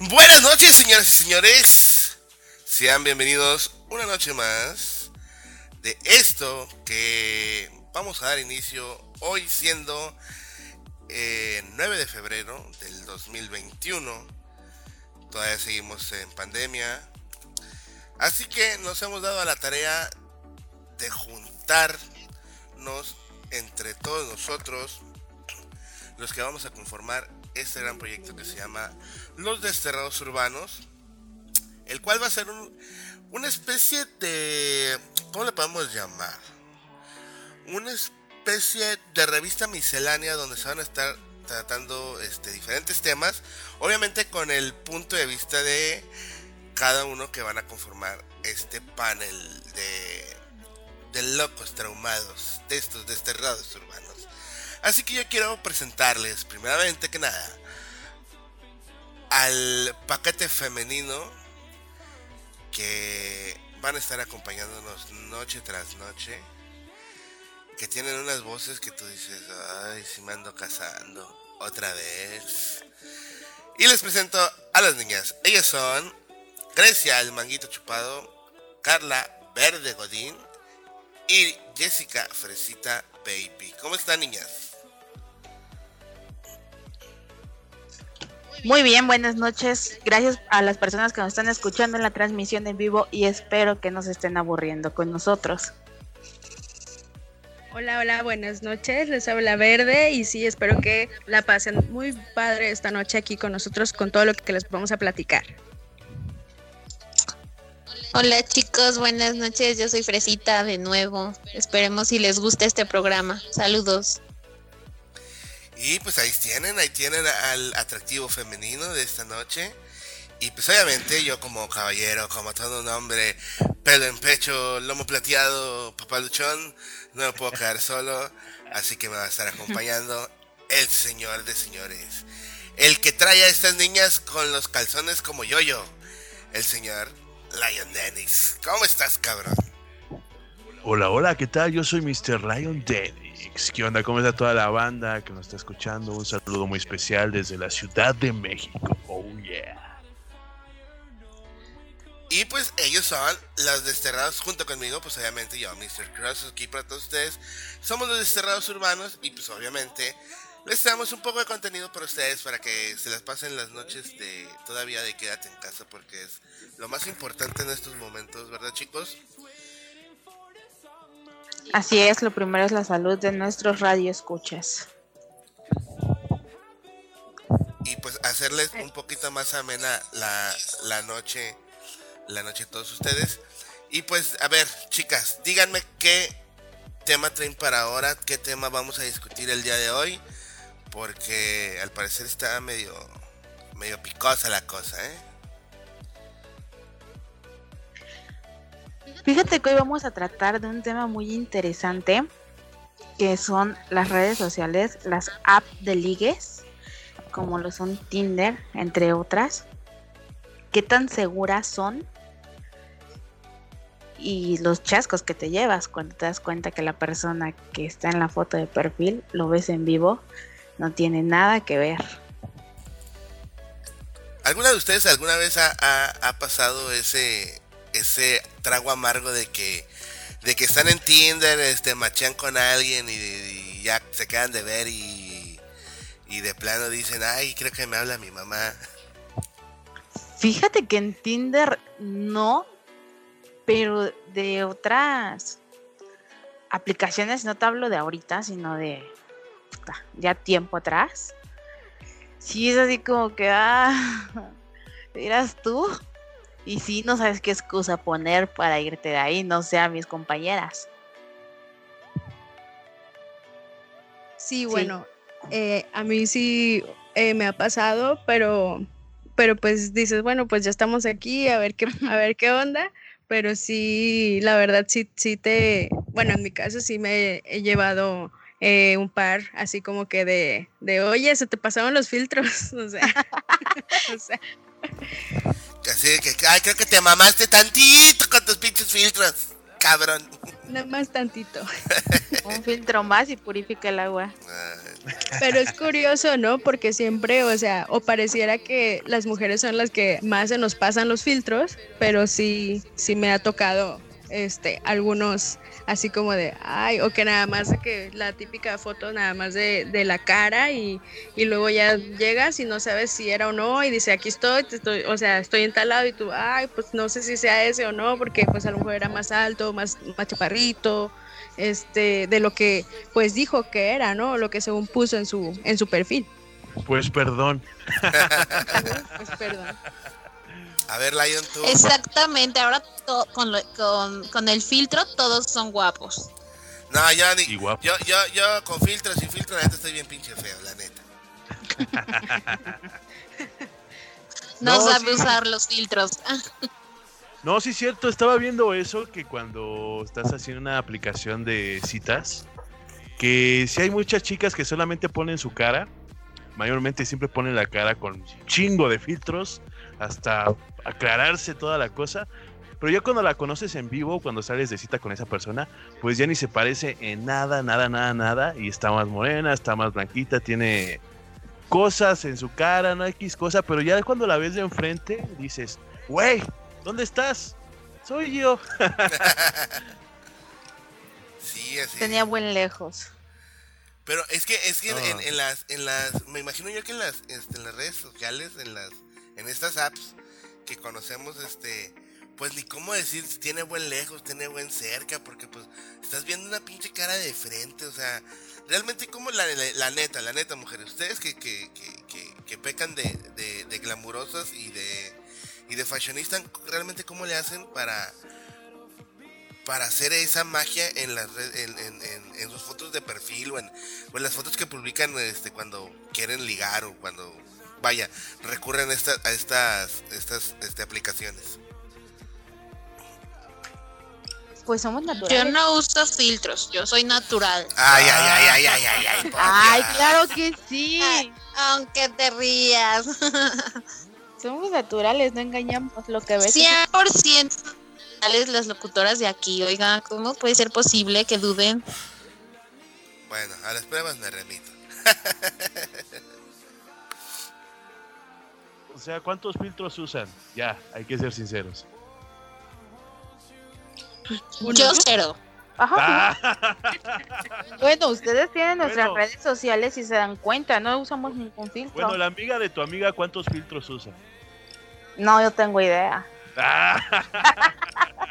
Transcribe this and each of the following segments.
Buenas noches, señoras y señores. Sean bienvenidos una noche más de esto que vamos a dar inicio hoy siendo eh, 9 de febrero del 2021. Todavía seguimos en pandemia. Así que nos hemos dado a la tarea de juntarnos entre todos nosotros, los que vamos a conformar este gran proyecto que se llama Los Desterrados Urbanos, el cual va a ser un, una especie de... ¿Cómo le podemos llamar? Una especie de revista miscelánea donde se van a estar tratando este, diferentes temas, obviamente con el punto de vista de cada uno que van a conformar este panel de, de locos traumados, de estos desterrados urbanos. Así que yo quiero presentarles, primeramente que nada, al paquete femenino que van a estar acompañándonos noche tras noche. Que tienen unas voces que tú dices, ay, si me ando casando otra vez. Y les presento a las niñas. Ellas son Grecia, el manguito chupado, Carla Verde Godín y Jessica Fresita Baby. ¿Cómo están, niñas? Muy bien, buenas noches. Gracias a las personas que nos están escuchando en la transmisión en vivo y espero que nos estén aburriendo con nosotros. Hola, hola, buenas noches. Les habla Verde y sí, espero que la pasen muy padre esta noche aquí con nosotros con todo lo que les vamos a platicar. Hola chicos, buenas noches. Yo soy Fresita de nuevo. Esperemos si les gusta este programa. Saludos. Y pues ahí tienen, ahí tienen al atractivo femenino de esta noche. Y pues obviamente yo como caballero, como todo un hombre, pelo en pecho, lomo plateado, papaluchón, no me puedo quedar solo. Así que me va a estar acompañando el señor de señores. El que trae a estas niñas con los calzones como yo-yo. El señor Lion Dennis. ¿Cómo estás, cabrón? Hola, hola, ¿qué tal? Yo soy Mr. Lion Dennis. ¿Qué onda? ¿Cómo está toda la banda que nos está escuchando? Un saludo muy especial desde la Ciudad de México. Oh, yeah. Y pues ellos son los desterrados junto conmigo, pues obviamente yo, Mr. Cross, aquí para todos ustedes. Somos los desterrados urbanos y pues obviamente les traemos un poco de contenido para ustedes para que se las pasen las noches de todavía de quédate en casa porque es lo más importante en estos momentos, ¿verdad chicos? Así es, lo primero es la salud de nuestros radioescuchas. Y pues hacerles un poquito más amena la, la noche, la noche a todos ustedes. Y pues, a ver, chicas, díganme qué tema traen para ahora, qué tema vamos a discutir el día de hoy, porque al parecer está medio, medio picosa la cosa, ¿eh? Fíjate que hoy vamos a tratar de un tema muy interesante, que son las redes sociales, las apps de ligues, como lo son Tinder, entre otras. ¿Qué tan seguras son? Y los chascos que te llevas cuando te das cuenta que la persona que está en la foto de perfil, lo ves en vivo, no tiene nada que ver. ¿Alguna de ustedes alguna vez ha, ha, pasado ese ese trago amargo de que de que están en Tinder, este machean con alguien y, ya se quedan de ver y, y de plano dicen, "Ay, creo que me habla mi mamá." Fíjate que en Tinder no, pero de otras aplicaciones, no te hablo de ahorita, sino de ya tiempo atrás. Sí, es así como que, ah, eras tú. Y sí, no sabes qué excusa poner para irte de ahí, no sea mis compañeras. Sí, bueno, sí. Eh, a mí sí eh, me ha pasado, pero, pero pues dices, bueno, pues ya estamos aquí, a ver qué, a ver qué onda. Pero sí, la verdad sí, sí te, bueno, en mi caso sí me he llevado eh, un par así como que de, de, oye, se te pasaron los filtros, o sea, o sea. Así que, ay, creo que te mamaste tantito con tus pinches filtros, cabrón. Nada más tantito. Un filtro más y purifica el agua. Pero es curioso, ¿no? Porque siempre, o sea, o pareciera que las mujeres son las que más se nos pasan los filtros, pero sí, sí me ha tocado este, algunos así como de, ay, o que nada más de que la típica foto nada más de, de la cara y, y, luego ya llegas y no sabes si era o no y dice, aquí estoy, estoy, o sea, estoy entalado y tú, ay, pues no sé si sea ese o no, porque pues a lo mejor era más alto, más, más chaparrito, este, de lo que pues dijo que era, ¿no? Lo que según puso en su, en su perfil. Pues perdón. pues perdón. A ver, Lion, tú. Exactamente, ahora con, con, con, el filtro todos son guapos. No, yo, ni, yo, yo, yo con filtro, sin filtro, la neta estoy bien pinche feo, la neta. no, no sabe sí. usar los filtros. no, sí es cierto, estaba viendo eso, que cuando estás haciendo una aplicación de citas, que si hay muchas chicas que solamente ponen su cara, mayormente siempre ponen la cara con chingo de filtros, hasta aclararse toda la cosa. Pero ya cuando la conoces en vivo, cuando sales de cita con esa persona, pues ya ni se parece en nada, nada, nada, nada. Y está más morena, está más blanquita, tiene cosas en su cara, no X cosa. Pero ya cuando la ves de enfrente, dices, güey, ¿dónde estás? Soy yo. sí, así. Tenía buen lejos. Pero es que, es que oh. en, en, las, en las, me imagino yo que en las, este, en las redes sociales, en las, en estas apps que conocemos, este, pues ni cómo decir si tiene buen lejos, tiene buen cerca, porque pues estás viendo una pinche cara de frente, o sea, realmente como la, la, neta, la neta, mujeres, ustedes que, que, que, que pecan de, de, de, glamurosas y de, y de fashionistas, realmente cómo le hacen para para hacer esa magia en las en, en, en, en, sus fotos de perfil o en, o en las fotos que publican este cuando quieren ligar o cuando vaya, recurren a, esta, a estas, estas este, aplicaciones? Pues somos naturales. Yo no uso filtros, yo soy natural. Ay, ay, ay, ay, ay, ay, ay. Ay, claro que sí. Ay, aunque te rías. Somos naturales, no engañamos lo que ves. 100% las locutoras de aquí, oiga, ¿cómo puede ser posible que duden? Bueno, a las pruebas me remito. O sea, ¿cuántos filtros usan? Ya, hay que ser sinceros. Yo cero. Ajá. Ah. bueno, ustedes tienen nuestras bueno. redes sociales y se dan cuenta, no usamos ningún filtro. Bueno, la amiga de tu amiga, ¿cuántos filtros usa? No, yo tengo idea. Ah.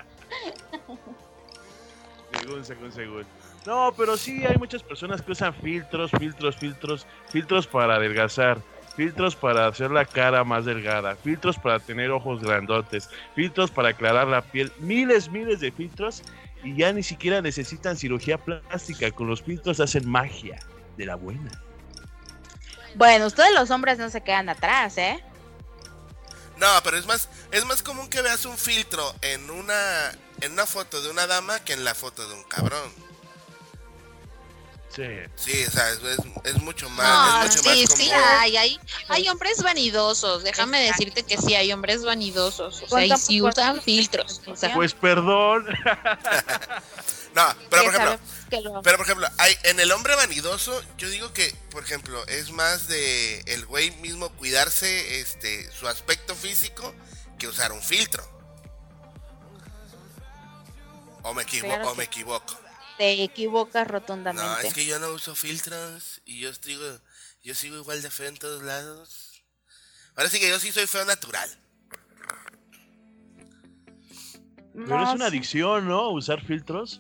según, según, según. No, pero sí hay muchas personas que usan filtros, filtros, filtros, filtros para adelgazar filtros para hacer la cara más delgada, filtros para tener ojos grandotes, filtros para aclarar la piel, miles, miles de filtros y ya ni siquiera necesitan cirugía plástica, con los filtros hacen magia de la buena. Bueno, ustedes los hombres no se quedan atrás, ¿eh? No, pero es más, es más común que veas un filtro en una, en una foto de una dama que en la foto de un cabrón. Sí. Sí, o sea, es, es, es mucho más. No, es mucho sí, más sí, hay, hay, hay hombres vanidosos. Déjame decirte que sí hay hombres vanidosos. O sea, y ¿Cuánto- sí usan filtros. O sea, Pues perdón. No, pero por ejemplo, pero por ejemplo, hay, en el hombre vanidoso, yo digo que, por ejemplo, es más de el güey mismo cuidarse este su aspecto físico que usar un filtro. O me equivoco, Claro o me equivoco. Te equivocas No, rotundamente. es que yo no uso filtros y yo sigo, yo sigo igual de feo en todos lados. Ahora sí que yo sí soy feo natural. Pero No, es una adicción, ¿no? Usar filtros.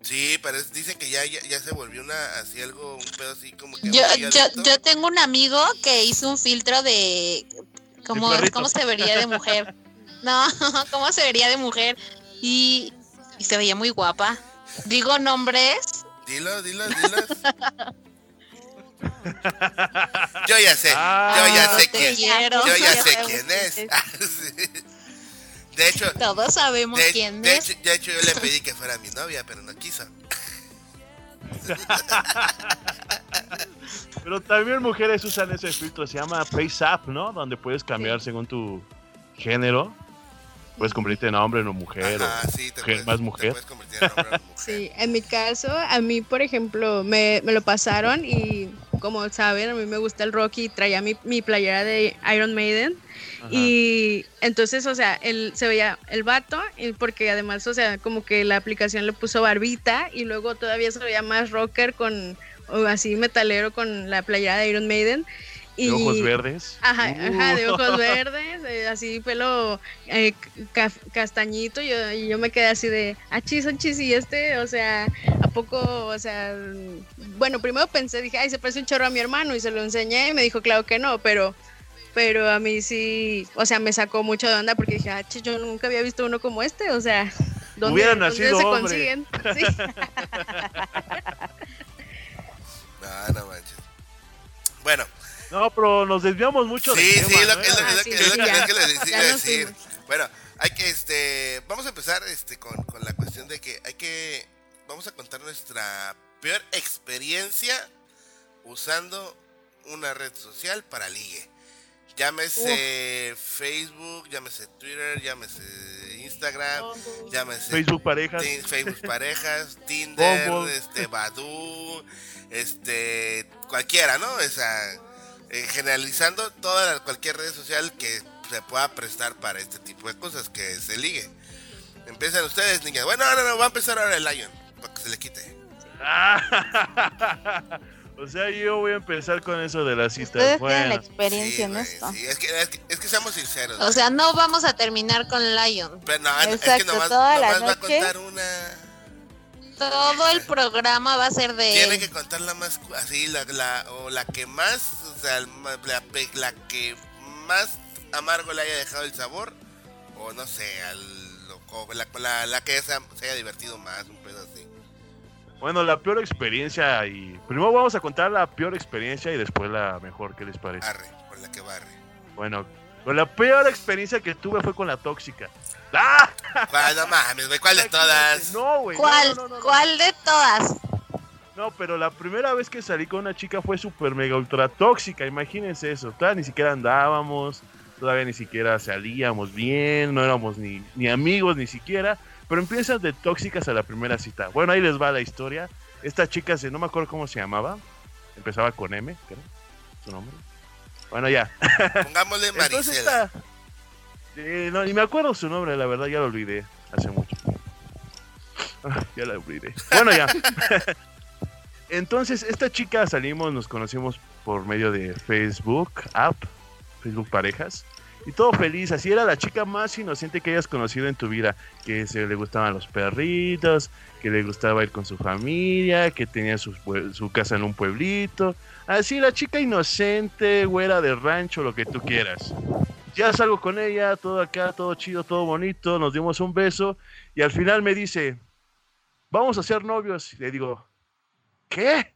Sí, pero es- dicen que ya, ya, ya se volvió una, así algo, un pedo así como que... yo, yo, yo tengo un amigo que hizo un filtro de cómo, perrito. cómo se vería de mujer. No, cómo se vería de mujer. Y, y se veía muy guapa. Digo nombres. Dilo, dilo, dilo. yo ya sé, Ah, yo ya no sé quién. quiero. Yo ya sé quién es. Sí. De hecho, Todos sabemos de, quién de es. hecho, de hecho yo le pedí que fuera mi novia, pero no quiso. Pero también mujeres usan ese filtro, se llama Face Up, ¿no? Donde puedes cambiar según tu género. Puedes convertirte en hombre o mujer. Ajá, o sí, te mujer puedes, más te mujer. puedes convertir en hombre o mujer. Sí, en mi caso, a mí, por ejemplo, me, me lo pasaron y como saben, a mí me gusta el rock y traía mi, mi playera de Iron Maiden. Ajá. Y entonces, o sea, él se veía el vato, y porque además, o sea, como que la aplicación le puso barbita y luego todavía se veía más rocker con, o así metalero con la playera de Iron Maiden. Y, De ojos verdes. Ajá, ajá, de Uh. ojos verdes, eh, así pelo eh, ca- castañito, y yo, y yo me quedé así de, ah, chis, ah, chis, y este, o sea, ¿a poco, o sea, bueno, primero pensé, dije, ay, se parece un chorro a mi hermano, y se lo enseñé, y me dijo, claro que no, pero, pero a mí sí, o sea, me sacó mucho de onda, porque dije, ah, chis, yo nunca había visto uno como este, o sea, ¿dónde, Hubiera dónde nacido se hombre. consiguen? Sí. No, no manches. Bueno, No, pero nos desviamos mucho sí, del sí, tema, lo, ¿no? es lo, Ah, es sí, que, es lo que- les iba Ya a nos decir. fuimos. Bueno, hay que, este, vamos a empezar, este, con, con la cuestión de que hay que, vamos a contar nuestra peor experiencia usando una red social para ligue. Llámese Facebook, llámese Twitter, llámese Instagram, llámese Facebook parejas. Facebook parejas, Tinder, este Badu, este cualquiera, ¿no? O sea, eh, generalizando toda la- cualquier red social que se pueda prestar para este tipo de cosas que se ligue. Empiezan ustedes, niñas. Bueno, no, no, va a empezar ahora el Lion para que se le quite. O sea, yo voy a empezar con eso de las citas. Ustedes tienen la Bueno, experiencia Sí, en esto. sí, es que, es que, es que seamos sinceros. O sea, no vamos a terminar con Lion. Pero no, es que Exacto, nomás, toda la nomás va a contar una. Todo el programa va a ser de Tiene él. que contar la más cu- así la, la o la que más o sea la, que más amargo le haya dejado el sabor o no sé al, o la, la, la que se, se haya divertido más un pedo así bueno, la peor experiencia y... Primero vamos a contar la peor experiencia y después la mejor, ¿qué les parece? arre con la que barre Bueno, con la peor experiencia que tuve fue con la tóxica. ¡Ah! ¿Cuál, no mames güey cuál de todas No, güey. ¿Cuál? no, no, no. ¿Cuál de todas? No, pero la primera vez que salí con una chica fue súper mega ultra tóxica, imagínense eso. Todavía ni siquiera andábamos, todavía ni siquiera salíamos bien, no éramos ni, ni amigos ni siquiera. Pero empiezan de tóxicas a la primera cita. Bueno, ahí les va la historia. Esta chica, se, no me acuerdo cómo se llamaba, empezaba con M, creo, su nombre. Bueno, ya. pongámosle Entonces Maricela esta... Eh, no, ni me acuerdo su nombre, la verdad, ya lo olvidé hace mucho. Ya la olvidé. Bueno, ya. Entonces, esta chica salimos, nos conocimos por medio de Facebook App, Facebook Parejas. Y todo feliz, así era la chica más inocente que hayas conocido en tu vida, que se le gustaban los perritos, que le gustaba ir con su familia, que tenía su, su casa en un pueblito, así la chica inocente, güera de rancho, lo que tú quieras. Ya salgo con ella, todo acá, todo chido, todo bonito, nos dimos un beso y al final me dice, vamos a ser novios. Y le digo, ¿qué?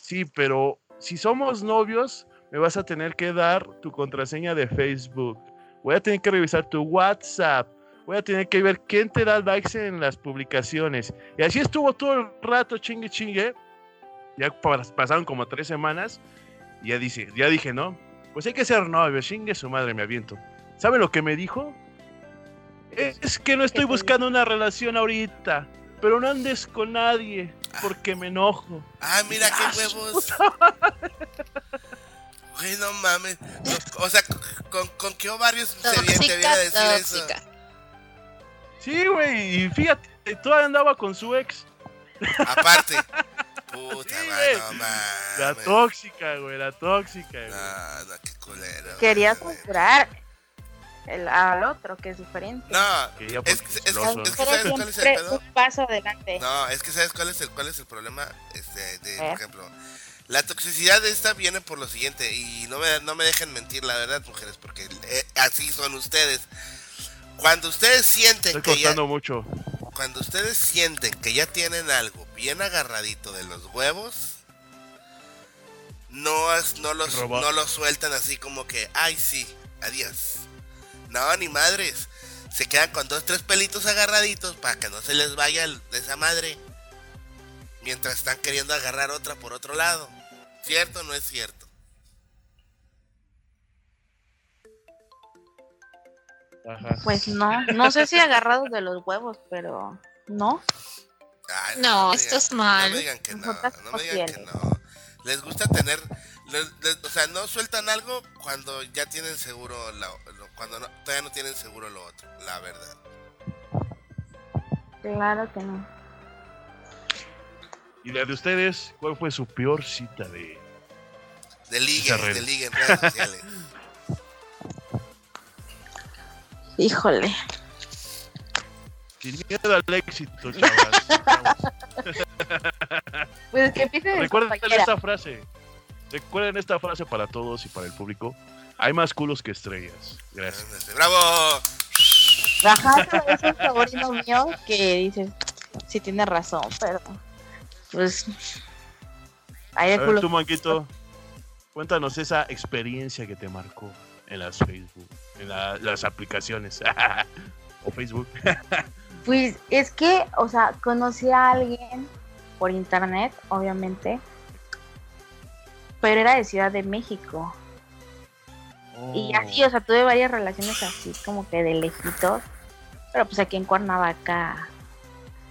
Sí, pero si somos novios, me vas a tener que dar tu contraseña de Facebook. Voy a tener que revisar tu WhatsApp. Voy a tener que ver quién te da likes en las publicaciones. Y así estuvo todo el rato, chingue, chingue. Ya pa- pasaron como tres semanas. Y ya, dice, ya dije, ¿no? Pues hay que ser novios, chingue su madre, me aviento. ¿Saben lo que me dijo? Es que no estoy buscando una relación ahorita. Pero no andes con nadie, porque me enojo. ah mira qué huevos güey no mames o sea con, con qué ovarios se viene, te viene a Tóxica, decir eso tóxica. Sí, güey, y fíjate, todavía andaba con su ex. aparte puta Sí, no mames La tóxica, güey, la tóxica, güey. No, no, qué culero. Quería censurar el, al otro, que es diferente. No, Que ella es que, es, celoso. es que ¿sabes cuál es el pedo? un paso adelante. No, es que ¿sabes cuál es el, cuál es el problema? Este, de, A por ejemplo, la toxicidad de esta viene por lo siguiente, y no me, no me dejen mentir la verdad, mujeres, porque eh, así son ustedes. Cuando ustedes sienten Estoy que ya, mucho. cuando ustedes sienten que ya tienen algo bien agarradito de los huevos, no, es- no, los, Robot. no los sueltan así como que, ay sí, adiós. No, ni madres. Se quedan con dos, tres pelitos agarraditos para que no se les vaya de esa madre. Mientras están queriendo agarrar otra por otro lado. ¿Cierto o no es cierto? Ajá. Pues no, no sé si agarrados de los huevos, pero no. Ay, No, esto digan- es mal. No me digan que no, no me digan que no. les gusta tener, les- les- o sea, no sueltan algo cuando ya tienen seguro, la- cuando no- todavía no tienen seguro lo otro, la verdad. Claro que no. ¿Y la de ustedes? ¿Cuál fue su peor cita de...? De ligue, Desarrollo. de ligue en redes sociales. Híjole. Sin miedo al éxito, chavas. Pues que empiece de Recuerden compañera. esta frase. Recuerden esta frase para todos y para el público. Hay más culos que estrellas. Gracias. ¡Bravo! Ajá, es un sobrino mío que dice, sí tiene razón, pero pues hay de culo. tú, Manquito, cuéntanos esa experiencia que te marcó en las Facebook, en la- las aplicaciones. o Facebook. Pues es que, o sea, conocí a alguien por internet, obviamente, pero era de Ciudad de México. Y así, o sea, tuve varias relaciones así, como que de lejitos. Pero pues aquí en Cuernavaca,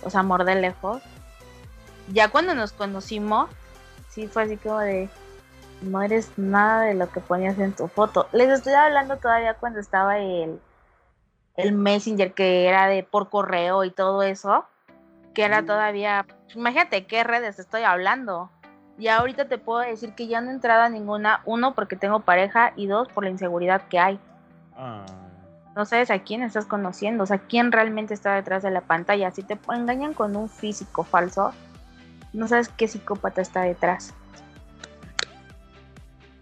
o sea, amor de lejos. Ya cuando nos conocimos, sí fue así como de, no eres nada de lo que ponías en tu foto. Les estoy hablando todavía cuando estaba el, el Messenger que era de por correo y todo eso, que era todavía, imagínate qué redes estoy hablando. Y ahorita te puedo decir que ya no he entrado a ninguna, uno porque tengo pareja y dos por la inseguridad que hay. Ah. No sabes a quién estás conociendo, o sea, quién realmente está detrás de la pantalla. Si te engañan con un físico falso, no sabes qué psicópata está detrás.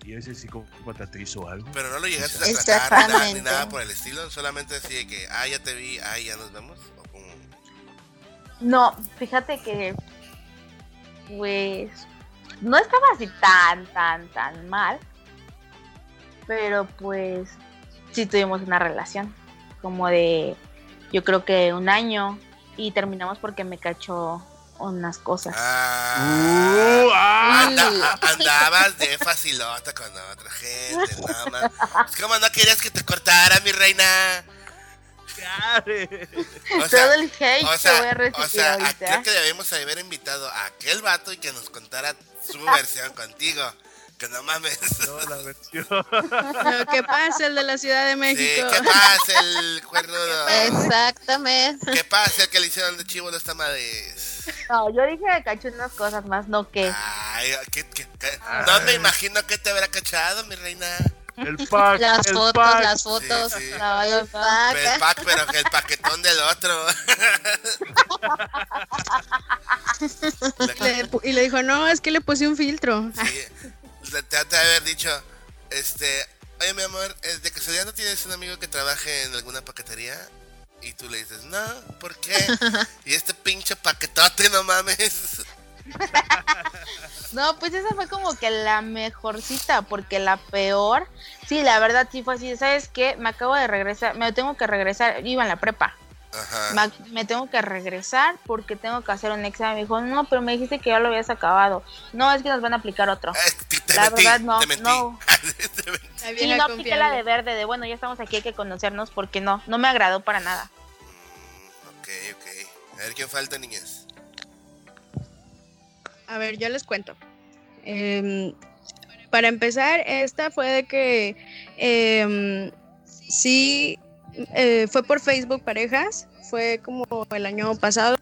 ¿Y ese psicópata te hizo algo? Pero no lo llegaste a tratar ni nada, ni nada por el estilo, solamente así de que, ah, ya te vi, ah, ya nos vemos. O como, No, fíjate que, pues, no estaba así tan, tan, tan mal, pero pues sí tuvimos una relación, como de, yo creo que un año, y terminamos porque me cachó unas cosas. ah, Uh, ah, anda- andabas de facilota con otra gente, nada más. Es como no querías que te cortara, mi reina. O sea, Todo el hate o que sea, voy a recibir o sea, a- ahorita. creo que debemos haber invitado a aquel vato y que nos contara su versión contigo. Que no mames. no, la versión. No, ¿Qué pasa el de la Ciudad de Sí, México? ¿qué pasa el cuernudo? Exactamente. ¿Qué pasa el que le hicieron de chivo los tamales? No, yo dije que cachó unas cosas más, no que. Ay, ¿qué- qué- qué? No me imagino que te habrá cachado, mi reina. El pack, Las el fotos, pack. las fotos. Sí, sí. Ay, el pack. El pack, pero el paquetón del otro. Le y le dijo, no, es que le puse un filtro. Sí, te ha de haber dicho, este, oye mi amor, ¿es ¿de casualidad no tienes un amigo que trabaje en alguna paquetería? Y tú le dices, no, ¿por qué? Y este pinche paquetote, no mames. No, pues esa fue como que la mejor cita, porque la peor, sí, la verdad sí fue así, ¿sabes qué? Me acabo de regresar, me tengo que regresar, iba en la prepa, Ajá. me, me tengo que regresar porque tengo que hacer un examen. Me dijo, no, pero me dijiste que ya lo habías acabado. No, es que nos van a aplicar otro. Eh, te, te La mentí, verdad, no, te mentí. no. Te Sí, no apliqué la de verde, de bueno, ya estamos aquí, hay que conocernos, porque no, no me agradó para nada. Mm, ok, ok. A ver quién falta, niñas. A ver, yo les cuento. Em, para empezar, esta fue de que em, sí eh, fue por Facebook Parejas, fue como el año pasado.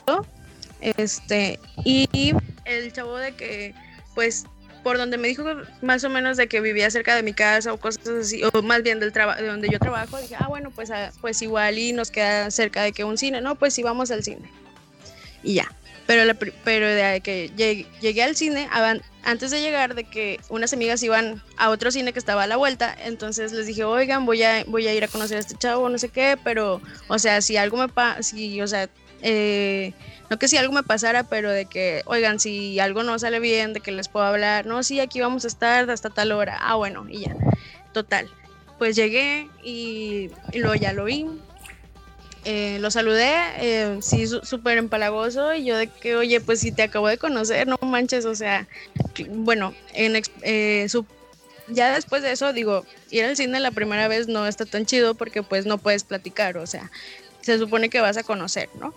Este, y el chavo de que, pues, por donde me dijo más o menos de que vivía cerca de mi casa o cosas así, o más bien del trabajo de donde yo trabajo, dije, ah, bueno, pues, ah, pues igual y nos queda cerca de que un cine, no, pues sí vamos al cine. Y ya. Pero, la pero de que llegué, llegué al cine, antes de llegar, de que unas amigas iban a otro cine que estaba a la vuelta, entonces les dije, oigan, voy a, voy a ir a conocer a este chavo, no sé qué, pero, o sea, si algo me pasa, si, o sea, eh, no que si algo me pasara, pero de que, oigan, si algo no sale bien, de que les puedo hablar, no, sí, aquí vamos a estar hasta tal hora, ah, bueno, y ya, total. Pues llegué y, y luego ya lo vi, eh, lo saludé, eh, sí, súper empalagoso, y yo de que, oye, pues si te acabo de conocer, no manches, o sea, bueno, en, eh, ya después de eso, digo, ir al cine la primera vez no está tan chido porque pues no puedes platicar, o sea, se supone que vas a conocer, ¿no?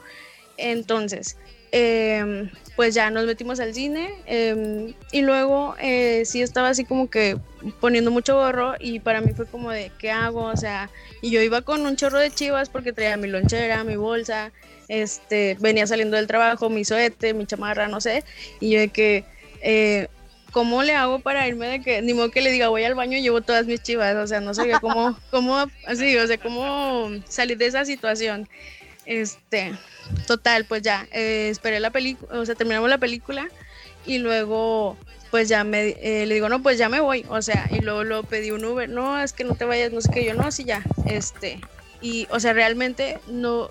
Entonces, em, pues ya nos metimos al cine em, y luego eh, sí estaba así como que poniendo mucho gorro y para mí fue como de, ¿qué hago? O sea, y yo iba con un chorro de chivas porque traía mi lonchera, mi bolsa, este, venía saliendo del trabajo, mi soete, mi chamarra, no sé, y yo de que... Eh, ¿cómo le hago para irme de que, ni modo que le diga voy al baño y llevo todas mis chivas? O sea, no sabía cómo, cómo, así, o sea, cómo salir de esa situación. Este, total, pues ya, eh, esperé la película, o sea, terminamos la película y luego, pues ya me, eh, le digo, no, pues ya me voy, o sea, y luego lo pedí un Uber, no, es que no te vayas, no sé qué, yo, no, sí, ya, este, y, o sea, realmente no,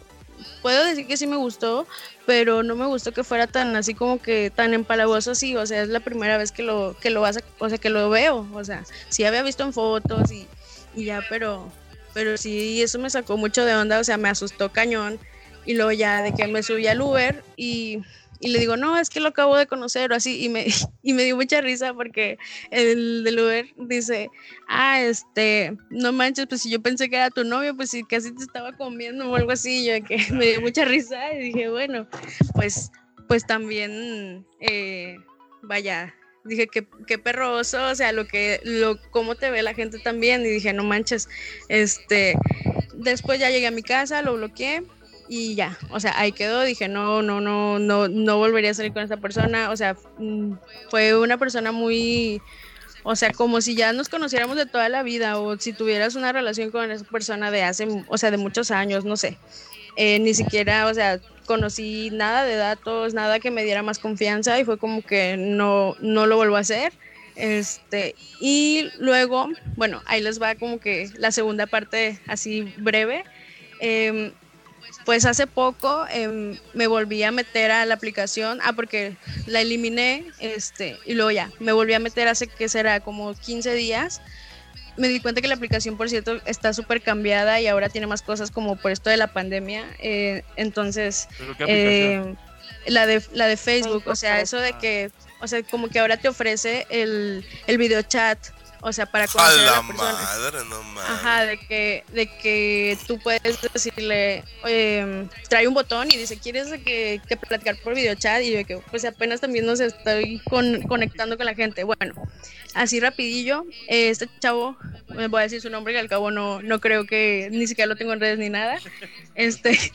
puedo decir que sí me gustó, pero no me gustó que fuera tan así como que tan empalagoso así, o sea, es la primera vez que lo que lo vas a, o sea, que lo veo, o sea, sí había visto en fotos y, y ya, pero pero sí eso me sacó mucho de onda, o sea, me asustó cañón. Y luego ya de que me subí al Uber y y le digo, no, es que lo acabo de conocer o así, y me, y me dio mucha risa porque el del Uber dice, ah, este, no manches, pues si yo pensé que era tu novio, pues si casi te estaba comiendo o algo así, yo que me dio mucha risa y dije, bueno, pues, pues también, eh, vaya, dije que qué perroso, o sea, lo que, lo, cómo te ve la gente también, y dije, no manches, este, después ya llegué a mi casa, lo bloqueé, y ya, o sea, ahí quedó, dije, no, no, no, no, no volvería a salir con esta persona, o sea, mm, fue una persona muy, o sea, como si ya nos conociéramos de toda la vida o si tuvieras una relación con esa persona de hace, o sea, de muchos años, no sé, eh, ni siquiera, o sea, conocí nada de datos, nada que me diera más confianza y fue como que no, no lo vuelvo a hacer. Este, y luego, bueno, ahí les va como que la segunda parte así breve. Eh, pues hace poco em, me volví a meter a la aplicación, ah, porque la eliminé, este, y luego ya, me volví a meter hace que será como 15 días. Me di cuenta que la aplicación, por cierto, está súper cambiada y ahora tiene más cosas como por esto de la pandemia. Eh, entonces, eh, la, de, la de Facebook, o sea, eso de que, o sea, como que ahora te ofrece el, el video chat o sea, para conocer a, la, persona. Madre, no mames. Ajá, de que, de que tú puedes decirle, oye, trae un botón y dice, ¿quieres que, que platicar por videochat? Y yo que, pues apenas también nos estoy con, conectando con la gente. Bueno, así rapidillo, este chavo, me voy a decir su nombre, que al cabo no, no creo que ni siquiera lo tengo en redes ni nada. Este, ¿eh?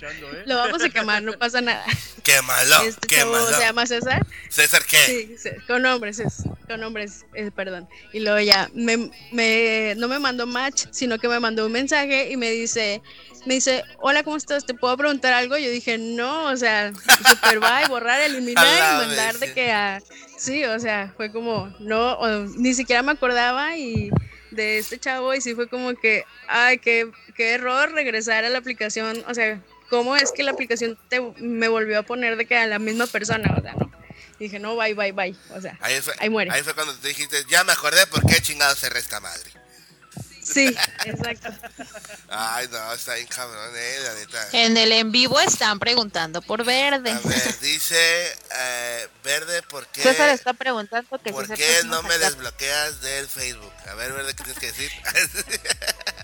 lo vamos a quemar, no pasa nada. Quémalo, este chavo se llama César. ¿César qué? Sí, con nombres, es, con nombres, eh, perdón. Y luego ya me, me, no me mandó match, sino que me mandó un mensaje y me dice, me dice, hola, ¿cómo estás? ¿Te puedo preguntar algo? Yo dije, no, o sea, super bye, borrar, eliminar y mandar de que a... Sí, o sea, fue como, no, ni siquiera me acordaba y de este chavo y sí fue como que, ay, qué, qué error regresar a la aplicación, o sea, ¿cómo es que la aplicación te, me volvió a poner de que a la misma persona, o sea, no? Dije, no, bye, bye, bye. O sea, ahí, ahí muere. Ahí fue cuando te dijiste, ya me acordé por qué chingado se resta madre. Sí, exacto. Ay, no, está bien cabrón, eh, la neta. En el en vivo están preguntando por Verde. A ver, dice eh, Verde, ¿por qué? César está preguntando que ¿Por qué no me desbloqueas del Facebook? A ver, Verde, ¿qué tienes que decir?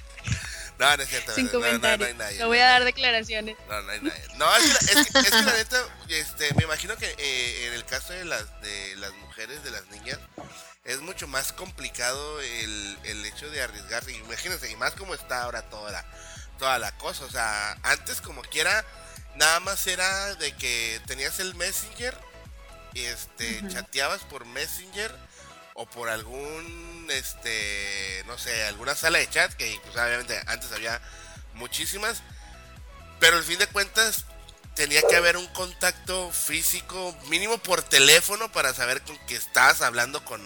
No, no es cierto. Sin comentarios. No, voy a dar declaraciones. No, no hay nadie. No, es que, es, que, es que la neta, este, me imagino que eh, en el caso de las, de las mujeres, de las niñas, es mucho más complicado el, el hecho de arriesgarse. Imagínense, y más como está ahora toda la, toda la cosa. O sea, antes como quiera, nada más era de que tenías el Messenger, y este, chateabas por Messenger o por algún, este, no sé, alguna sala de chat, que pues obviamente antes había muchísimas, pero al fin de cuentas tenía que haber un contacto físico mínimo por teléfono para saber con que estás hablando con,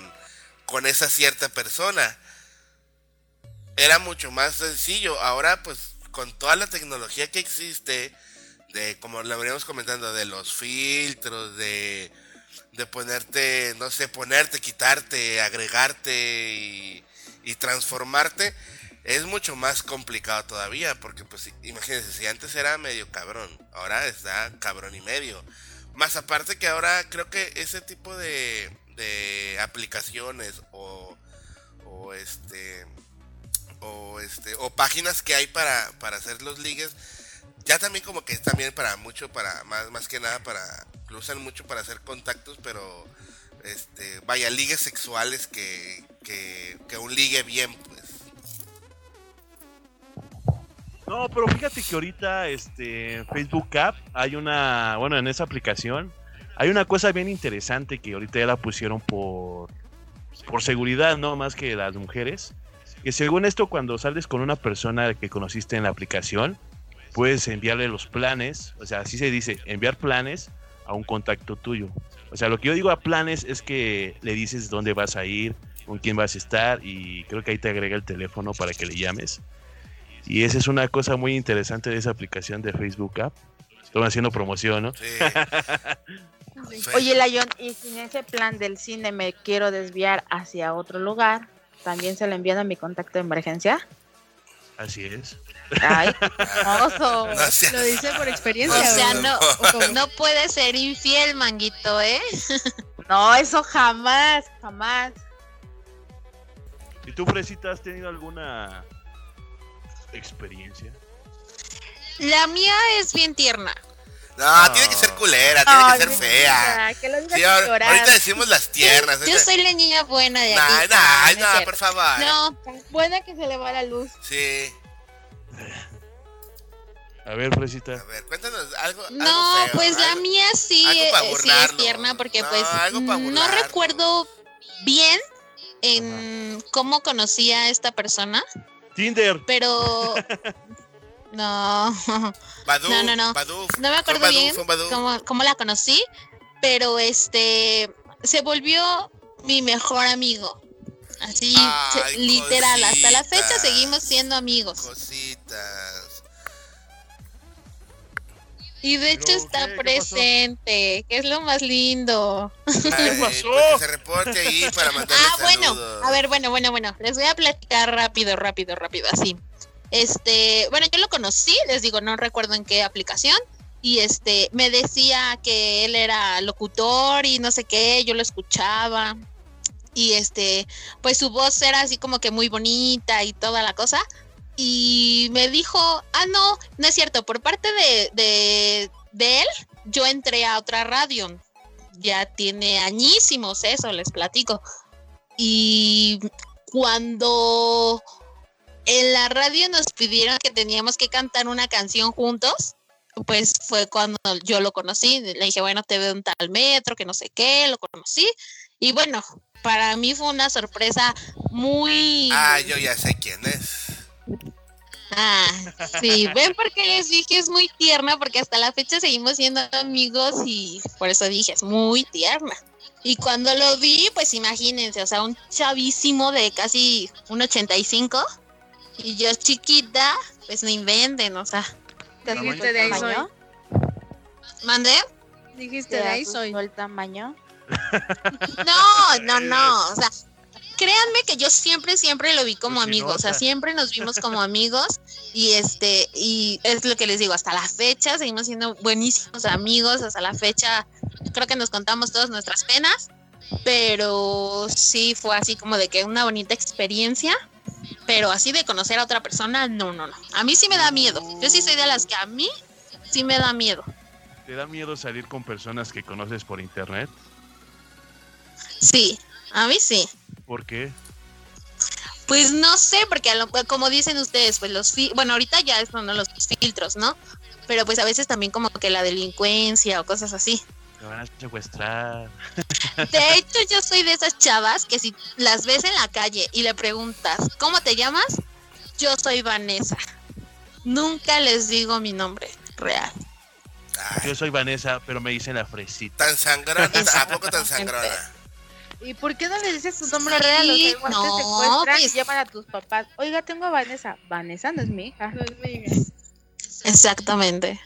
con esa cierta persona. Era mucho más sencillo. Ahora pues con toda la tecnología que existe, de como lo veníamos comentando, de los filtros, de de ponerte, no sé, ponerte, quitarte, agregarte y, transformarte, es mucho más complicado todavía, porque pues imagínense, si antes era medio cabrón, ahora está cabrón y medio. Más aparte que ahora creo que ese tipo de, de aplicaciones o, o este o este o páginas que hay para, para hacer los ligues ya también como que es también para mucho para más más que nada para lo usan mucho para hacer contactos, pero este, vaya, ligues sexuales que, que, un ligue bien, pues. No, pero fíjate que ahorita este Facebook App hay una, bueno, en esa aplicación hay una cosa bien interesante que ahorita ya la pusieron por por seguridad, no más que las mujeres, que según esto cuando sales con una persona que conociste en la aplicación, puedes enviarle los planes, o sea, así se dice, enviar planes a un contacto tuyo. O sea, lo que yo digo a planes es que le dices dónde vas a ir, con quién vas a estar y creo que ahí te agrega el teléfono para que le llames. Y esa es una cosa muy interesante de esa aplicación de Facebook App. Estoy haciendo promoción, ¿no? Sí. Oye, Layón, y si en ese plan del cine me quiero desviar hacia otro lugar, ¿también se le envían a mi contacto de emergencia? Así es. Ay, hermoso. No seas- Lo dice por experiencia. O sea, ¿o? no, no puede ser infiel, manguito, ¿eh? No, eso jamás, jamás. ¿Y tú, Fresita, has tenido alguna experiencia? La mía es bien tierna. No, tiene que ser culera, tiene que ser fea. Que Sí, ahorita decimos las tiernas. Yo soy la niña buena de Nah, aquí. nah, Ah, ay, no no, por favor. No, Buena que se le va la luz. Sí. A ver, Fresita. A ver, cuéntanos algo. algo no, feo, pues la mía sí, sí es tierna porque No, pues no recuerdo bien en cómo conocí a esta persona, Tinder. pero no, Badoo, No, no, no. Badoo, no me acuerdo Badoo, bien cómo la conocí, pero este se volvió mi mejor amigo. Así, se- literal, hasta la fecha seguimos siendo amigos. Cositas. Y de hecho Pero, está ¿qué? ¿Qué presente, que es lo más lindo. Ay, pasó? pues que se reporte ahí para mandarle Ah, bueno, a ver, bueno, bueno, bueno, les voy a platicar rápido, rápido, rápido, así. Este, bueno, yo lo conocí, les digo, no recuerdo en qué aplicación, y este, me decía que él era locutor y no sé qué, yo lo escuchaba, y este, pues su voz era así como que muy bonita y toda la cosa, y me dijo, ah, no, no es cierto, por parte de, de, él, yo entré a otra radio, ya tiene añísimos eso, les platico. Y cuando en la radio nos pidieron que teníamos que cantar una canción juntos, pues fue cuando yo lo conocí. Le dije, bueno, te veo en tal metro, que no sé qué, lo conocí. Y bueno, para mí fue una sorpresa muy... Ah, yo ya sé quién es. Ah, sí, ven porque les dije es muy tierna, porque hasta la fecha seguimos siendo amigos y por eso dije es muy tierna. Y cuando lo vi, pues imagínense, o sea, un chavísimo de casi un 85 y yo chiquita, pues no inventen, o sea, Dijiste de ahí soy. ¿Tamaño? ¿mandé? Dijiste ¿Te de ahí soy. el tamaño? No, no, no, o sea, créanme que yo siempre, siempre lo vi como Pues amigo, o sea, siempre nos vimos como amigos y este, y es lo que les digo, hasta la fecha seguimos siendo buenísimos amigos, hasta la fecha creo que nos contamos todas nuestras penas, pero sí fue así como de que una bonita experiencia, pero así de conocer a otra persona, no, no, no, a mí sí me da miedo, yo sí soy de las que a mí sí me da miedo. ¿Te da miedo salir con personas que conoces por internet? Sí, a mí sí. ¿Por qué? Pues no sé, porque a lo- como dicen ustedes, pues los bueno, ahorita ya son los filtros, ¿no? Pero pues a veces también como que la delincuencia o cosas así. Te van a secuestrar. De hecho, yo soy de esas chavas que si las ves en la calle y le preguntas, ¿cómo te llamas? Yo soy Vanessa. Nunca les digo mi nombre real. Ay, Yo soy Vanessa, pero me dicen la fresita. tan sangrona, ¿a poco tan sangrona? ¿Y por qué no le dices tu nombre real? O sea, Sí, igual no, te secuestran y pues- llaman a tus papás. Oiga, tengo a Vanessa. Vanessa no es mi hija. No es mi hija. Exactamente.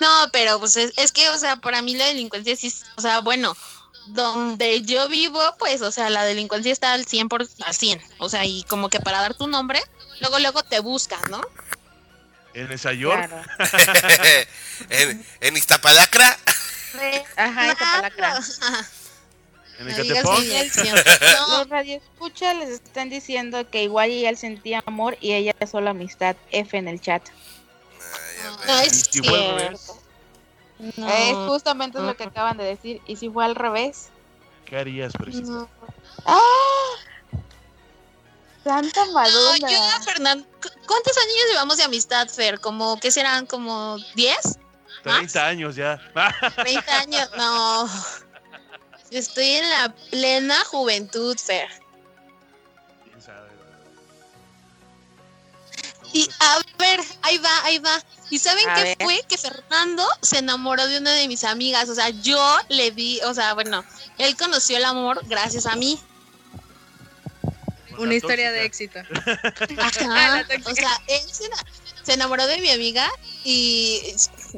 No, pero pues es, es que, o sea, para mí la delincuencia sí, es- o sea, bueno, donde yo vivo, pues, o sea, la delincuencia está al 100 por al 100, o sea, y como que para dar tu nombre, luego luego te buscan, ¿no? En esa York, Claro. en, en Iztapalacra, Ajá, esa en No digas Ecatepec. mi dirección. No, Los radioescuchas les están diciendo que igual y él sentía amor y ella solo amistad. F en el chat. No ves. es Y fue al revés. cierto. No, Es justamente lo que acaban de decir. ¿Y si fue al revés? ¿Qué harías, no. ¡Ah! Santa No, Madonna. yo a Fernando, ¿cu- ¿cuántos años llevamos de amistad, Fer? ¿Como qué serán? ¿Como 10? 30 años ya. ¿20 años? No. Estoy en la plena juventud, Fer. ¿Quién sabe? Y a ver, ahí va, ahí va. ¿Y saben A qué ver. fue? Que Fernando se enamoró de una de mis amigas. O sea, yo le di, o sea, bueno, él conoció el amor gracias a mí. Una historia de éxito. Ajá. Tóxica. o sea, él se enamoró de mi amiga y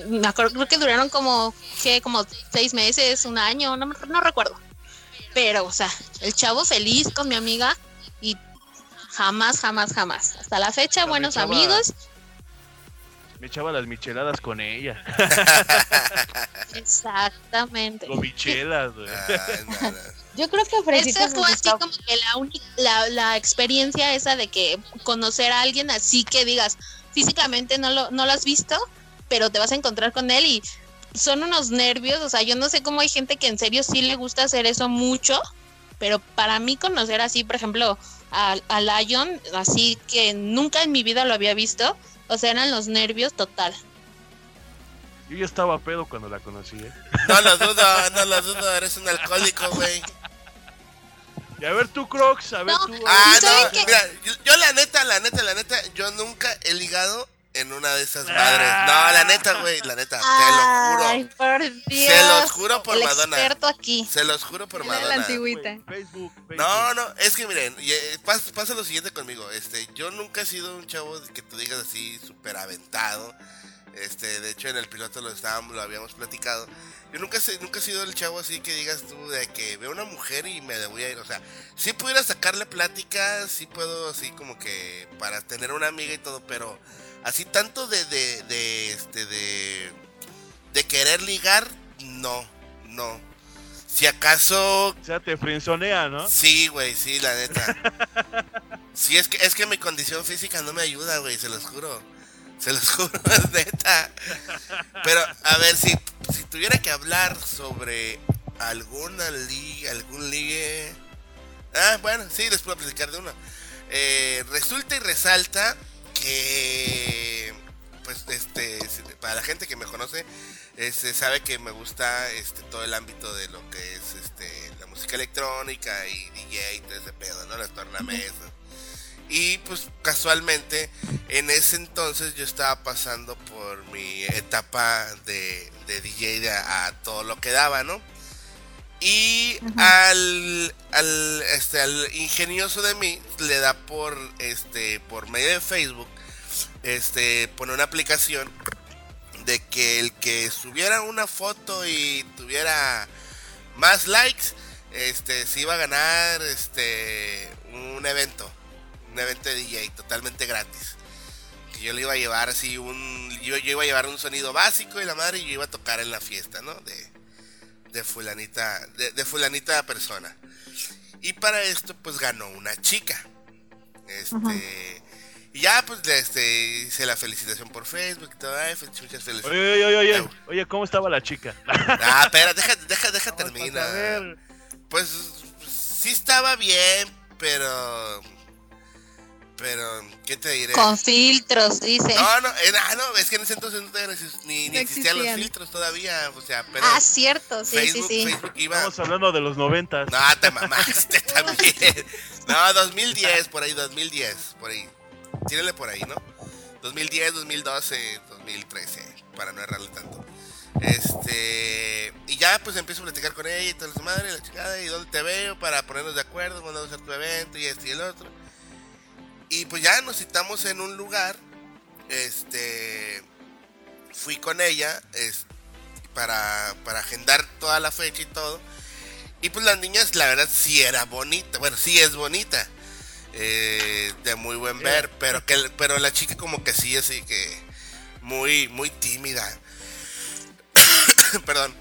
me acuerdo, creo que duraron como, ¿qué? Como seis meses, un año, no, no recuerdo. Pero, o sea, el chavo feliz con mi amiga y jamás, jamás, jamás. Hasta la fecha, buenos chava- amigos. Me echaba las micheladas con ella. Exactamente. Con michelas, güey. No. Yo creo que Fresita Esa fue así como que la, uni- la, la experiencia esa de que conocer a alguien así que digas, físicamente no lo, no lo has visto, pero te vas a encontrar con él y son unos nervios, o sea, yo no sé cómo hay gente que en serio sí le gusta hacer eso mucho, pero para mí conocer así, por ejemplo, a, a Lion, así que nunca en mi vida lo había visto, o sea, eran los nervios total. Yo ya estaba pedo cuando la conocí, ¿eh? No lo dudo, no lo dudo, eres un alcohólico, güey. Y a ver tú, Crocs, a ver No. tú. Ah, ¿Saben no, qué? mira, yo, yo la neta, la neta, la neta, yo nunca he ligado en una de esas madres. Ah. No, la neta, güey, la neta, te lo juro. por Dios. Se los juro por el Madonna. experto aquí. Se los juro por de la Madonna. antigüita. Facebook, Facebook. No, no, es que miren, eh, pas- pasa lo siguiente conmigo. Este, yo nunca he sido un chavo que tú digas así súper aventado. Este, de hecho en el piloto lo estábamos, lo habíamos platicado. Yo nunca sé, nunca he sido el chavo así que digas tú de que veo una mujer y me voy a ir. O sea, sí pudiera sacarle plática, sí puedo así como que para tener una amiga y todo, pero así tanto de, de, de este, de, de querer ligar, no, no. Si acaso O sea, te frenzonea, ¿no? Sí, güey, sí, la neta. Sí, es que, es que mi condición física no me ayuda, güey, se los juro. Se los juro, es neta. Pero, a ver, si, si tuviera que hablar sobre alguna liga, algún ligue... Ah, bueno, sí, les puedo platicar de uno. Eh, resulta y resalta que, pues, este, para la gente que me conoce, este, sabe que me gusta este, todo el ámbito de lo que es este, la música electrónica y DJ y ese pedo, ¿no? Las tornamesas. Y pues casualmente en ese entonces yo estaba pasando por mi etapa de, de DJ de a, a todo lo que daba, ¿no? Y al, al, este, al ingenioso de mí le da por, este, por medio de Facebook, este, pone una aplicación de que el que subiera una foto y tuviera más likes, este, se iba a ganar, este, un evento, un evento de DJ totalmente gratis. Que yo le iba a llevar así un, yo, yo iba a llevar un sonido básico y la madre y yo iba a tocar en la fiesta, ¿no? De, de fulanita, de, de fulanita persona. Y para esto, pues ganó una chica. Este. Y ya, pues, le, este, hice la felicitación por Facebook y todo. Muchas felicidades. Oye, oye, oye, oye, oye, ¿cómo estaba la chica? Ah, espera, deja, deja, deja terminar. Pues sí estaba bien, pero. Pero, ¿qué te diré? Con filtros, dice. No, no, eh, ah, no, es que en ese entonces no ni, ni existían los filtros todavía. O sea, pero. ah, cierto, sí, Facebook, sí, sí. Facebook iba. Estamos hablando de los noventas. No, te mamaste también. No, 2010, por ahí, 2010, por ahí. Tírale por ahí, ¿no? 2010, 2012, 2013, para no errarle tanto. Este. Y ya, pues empiezo a platicar con ella y toda su madre, la chingada, y dónde te veo para ponernos de acuerdo, cuándo vamos a hacer tu evento y este y el otro. Y pues ya nos citamos en un lugar. Este. Fui con ella es, para, para agendar toda la fecha y todo. Y pues las niñas, la verdad, sí era bonita. Bueno, sí es bonita. eh, de muy buen ver. Pero que pero la chica como que sí, así que muy, muy tímida. Perdón.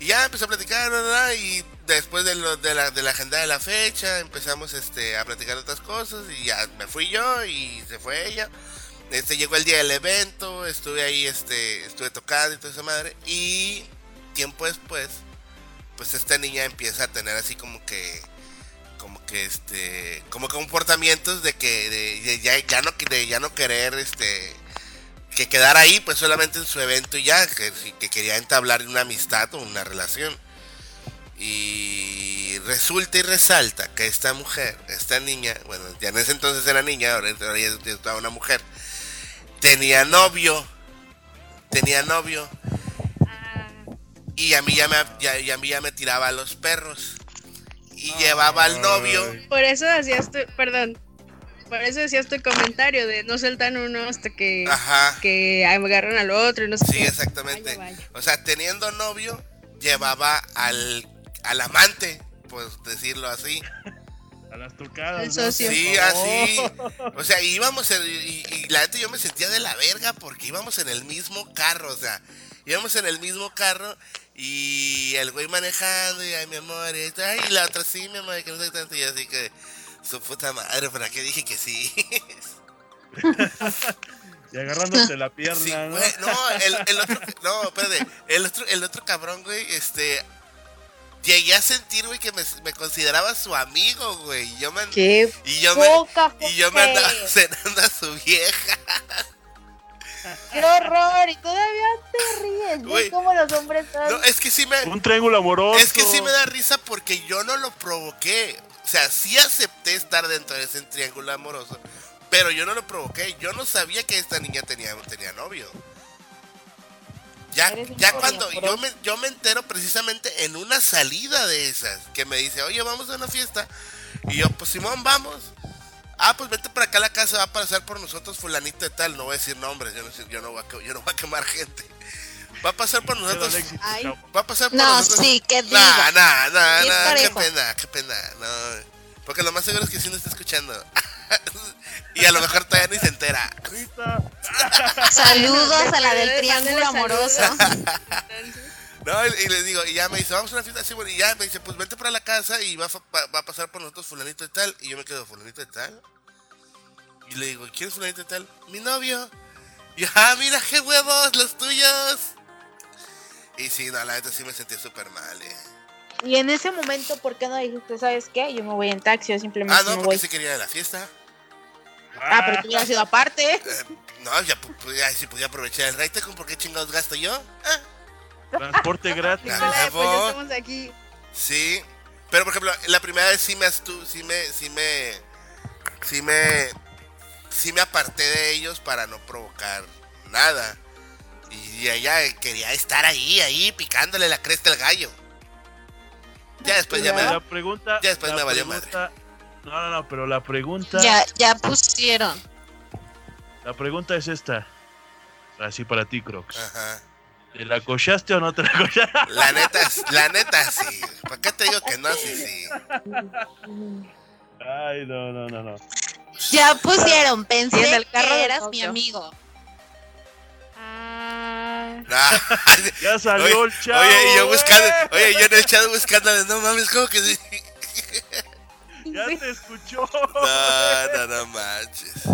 Y ya empecé a platicar, y después de, lo, de, la, de la agenda de la fecha, empezamos este, a platicar otras cosas, y ya me fui yo y se fue ella. este llegó el día del evento, estuve ahí, este, estuve tocando y toda esa madre. Y tiempo después, pues esta niña empieza a tener así como que como que este como comportamientos de que de, ya, ya no de ya no querer este que quedar ahí pues solamente en su evento y ya que, que quería entablar una amistad o una relación y resulta y resalta que esta mujer esta niña bueno ya en ese entonces era niña ahora, ahora ya es toda una mujer tenía novio tenía novio y a mí ya me, ya, y a mí ya me tiraba a los perros. Y llevaba al novio. Por eso hacías tu, perdón, por eso decías tu comentario de no sueltan uno hasta que, Ajá. que agarran al otro y no sé Sí, qué. exactamente. Vaya, vaya. O sea, teniendo novio, llevaba al, al amante, pues decirlo así. A las tocadas. El ¿no? Sí, Oh. así. O sea, íbamos en- y, y la neta yo me sentía de la verga porque íbamos en el mismo carro, o sea, íbamos en el mismo carro y el güey manejando y ay mi amor, y, esto, ay, y la otra sí, mi amor, que no sé tanto, y así que su puta madre, ¿para qué dije que sí? Y agarrándote la pierna, Sí, ¿no? güey, no, el, el otro, no, espérate, el otro, el otro cabrón, güey, este, llegué a sentir, güey, que me, me consideraba su amigo, güey, y yo me, Qué y yo me, y yo me andaba cenando a su vieja. Qué horror. Y todavía te ríes. Güey. ¿Ves cómo los hombres son? No, es que sí me, Un triángulo amoroso. es que sí me da risa porque yo no lo provoqué. O sea, sí acepté estar dentro de ese triángulo amoroso, pero yo no lo provoqué. Yo no sabía que esta niña tenía, tenía novio. Ya, ya cuando yo me, yo me entero precisamente en una salida de esas, que me dice, oye, vamos a una fiesta. Y yo, pues Simón, vamos. Ah, pues vete para acá a la casa, va a pasar por nosotros fulanito de tal. No voy a decir nombres, yo no, yo no, voy, a, yo no voy a quemar gente. Va a pasar por nosotros. Ay. Va a pasar por No, nosotros. sí, que Nah, diga. nah, nah, Bien nah, qué pena, qué pena, no. Porque lo más seguro es que sí no está escuchando. y a lo mejor todavía ni se entera. Saludos a la del triángulo amoroso. No, y, y le digo, y ya me dice, vamos a una fiesta así, bueno, y ya me dice, pues vente para la casa y va, a fa- va, va a pasar por nosotros fulanito de tal. Y yo me quedo, fulanito de tal. Y le digo, ¿quién es fulanito de tal? Mi novio. Y ah, mira qué huevos, los tuyos. Y sí, no, la neta sí me sentí súper mal, eh. Y en ese momento, ¿por qué no dijiste, sabes qué? Yo me voy en taxi, yo simplemente Ah, no, me porque voy. sí quería ir a la fiesta. Ah, pero tú hubieras sido aparte. Eh, no, ya, pu- pu- ya sí podía aprovechar el ride, ¿con por qué chingados gasto yo? Ah, Transporte gratis. Híjole, pues ya estamos aquí. Sí, pero por ejemplo, la primera vez sí me astu sí me, sí me, sí me, sí me aparté de ellos para no provocar nada. Y ella quería estar ahí, ahí, picándole la cresta al gallo. Ya después ya la me... pregunta. ya después la me valió pregunta- No, no, no, pero la pregunta. Ya, ya pusieron. La pregunta es esta. Así para ti, Crocs. Ajá. ¿Te la cochaste o no te la cochaste? La neta, la neta sí. ¿Para qué te digo que no? Sí, sí. Ay, no, no, no, no. Ya pusieron. Pensé en el carro que eras mi amigo. Ah, No. Ya salió Oye, el chavo. oye, yo buscando, oye, yo en el chat buscando, no mames, ¿cómo que sí? Ya te escuchó. No, no, no manches.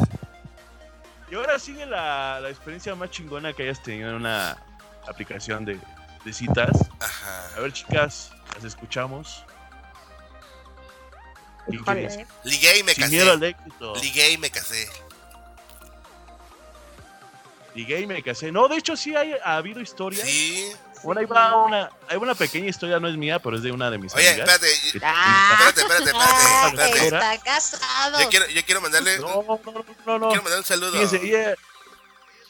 Y ahora sigue la, la experiencia más chingona que hayas tenido en una aplicación de, de citas. Ajá. A ver, chicas, las escuchamos. ¿Quién Híjole. quiere? Ligué y me Sin miedo al casé. éxito. Ligué y me casé. Ligué y me casé. No, de hecho sí hay, ha habido historias. Sí. Bueno, ahí va una, hay una pequeña historia, no es mía, pero es de una de mis Oye, amigas. espérate. Que- Ah. Espérate, espérate, Ah, espérate. espérate. está casado. Yo quiero, yo quiero mandarle, No, no, no, no, no. quiero mandar un saludo. Fíjense, ella,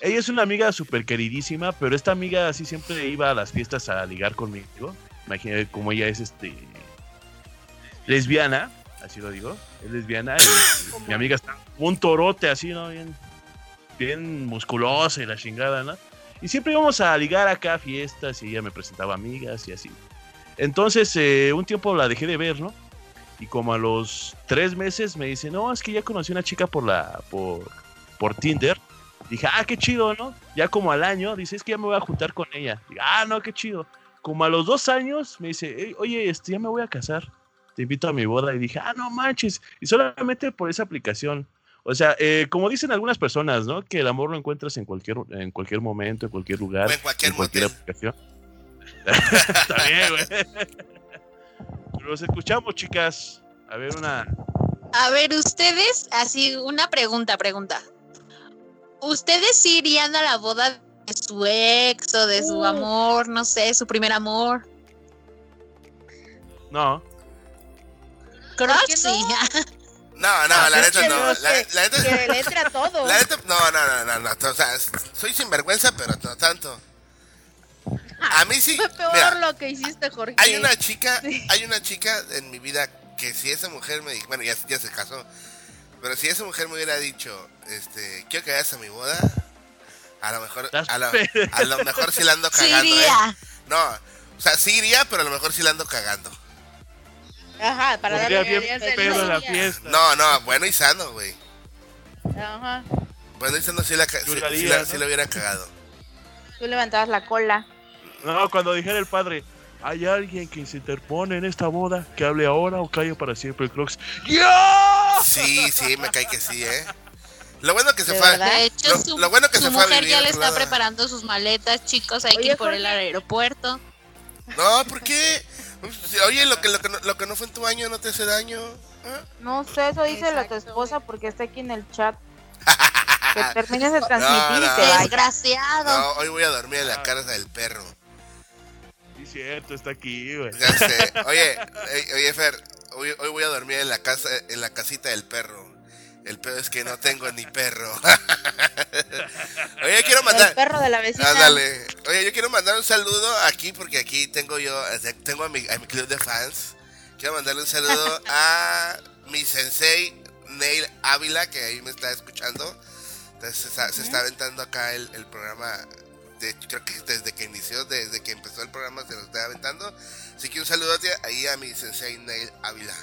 ella es una amiga súper queridísima, pero esta amiga así siempre iba a las fiestas a ligar conmigo. Imagínate como ella es este lesbiana, así lo digo, es lesbiana y mi amiga está un torote así, ¿no? Bien, bien musculosa y la chingada, ¿no? Y siempre íbamos a ligar acá a fiestas y ella me presentaba amigas y así. Entonces, eh, un tiempo la dejé de ver, ¿no? Y como a los tres meses me dice, no, es que ya conocí una chica por la, por, por Tinder. Dije, ah, qué chido, ¿no? Ya como al año, dice, es que ya me voy a juntar con ella. Dije, ah, no, qué chido. Como a los dos años me dice, "Ey, oye, este, ya me voy a casar. Te invito a mi boda. Y dije, ah, no manches. Y solamente por esa aplicación. O sea, eh, como dicen algunas personas, ¿no? Que el amor lo encuentras en cualquier, en cualquier momento, en cualquier lugar, O en cualquier cualquier motel. aplicación. Está bien, güey. Los escuchamos, chicas. A ver, una. A ver, ustedes, así, una pregunta, pregunta. ¿Ustedes sí irían a la boda de su ex o de su Uh. amor, no sé, su primer amor? No. Creo ¿Por que sí. No, no, la neta no. La, neta, Que le entre a todo. la neta, no, no, no, no, no. O sea, soy sinvergüenza, pero no tanto. A mí sí. Fue peor Mira, lo que hiciste, Jorge. hay una chica, Sí. hay una chica en mi vida que si esa mujer me dijo, bueno, ya, ya se casó, pero si esa mujer me hubiera dicho, este, quiero que vayas a mi boda, a lo mejor, a lo, pe- a lo mejor sí la ando Sí cagando, ¿eh? iría. No, o sea, sí iría, pero a lo mejor sí la ando cagando. Ajá, para darle bien pedo la fiesta. No, no, bueno y sano, güey. Ajá. Bueno y sano sí la, sí, la sí haría, la- ¿no? sí la hubiera cagado. Tú levantabas la cola. No, cuando dijera el padre, hay alguien que se interpone en esta boda, que hable ahora o calle para siempre el Crocs. ¡Ya! Sí, sí, me cae que sí, ¿eh? Lo bueno que se ¿De fue. De hecho, Lo- su, lo bueno que su se fue a mujer ya le está preparando sus maletas, chicos, hay que ir por el aeropuerto. No, ¿por qué? Oye, lo que, lo, que no, lo que no fue en tu año no te hace daño. ¿Ah? No sé, eso dice la tu esposa porque está aquí en el chat. Que termines de transmitir No, no. Desgraciado. No, hoy voy a dormir en la casa del perro. Sí, cierto, está aquí, güey. Ya sé. Oye, eh, oye, Fer, hoy, hoy voy a dormir en la casa, en la casita del perro. El pedo es que no tengo ni perro. Oye, quiero El mandar. perro de la vecina. Ándale. Oye, yo quiero mandar un saludo aquí porque aquí tengo yo, sea, tengo a mi, a mi club de fans. Quiero mandarle un saludo a mi sensei Neil Ávila, que ahí me está escuchando. Entonces se está, se está aventando acá el, el programa. De, creo que desde que inició, desde que empezó el programa se lo está aventando. Así que un saludo ahí a mi sensei Neil Ávila.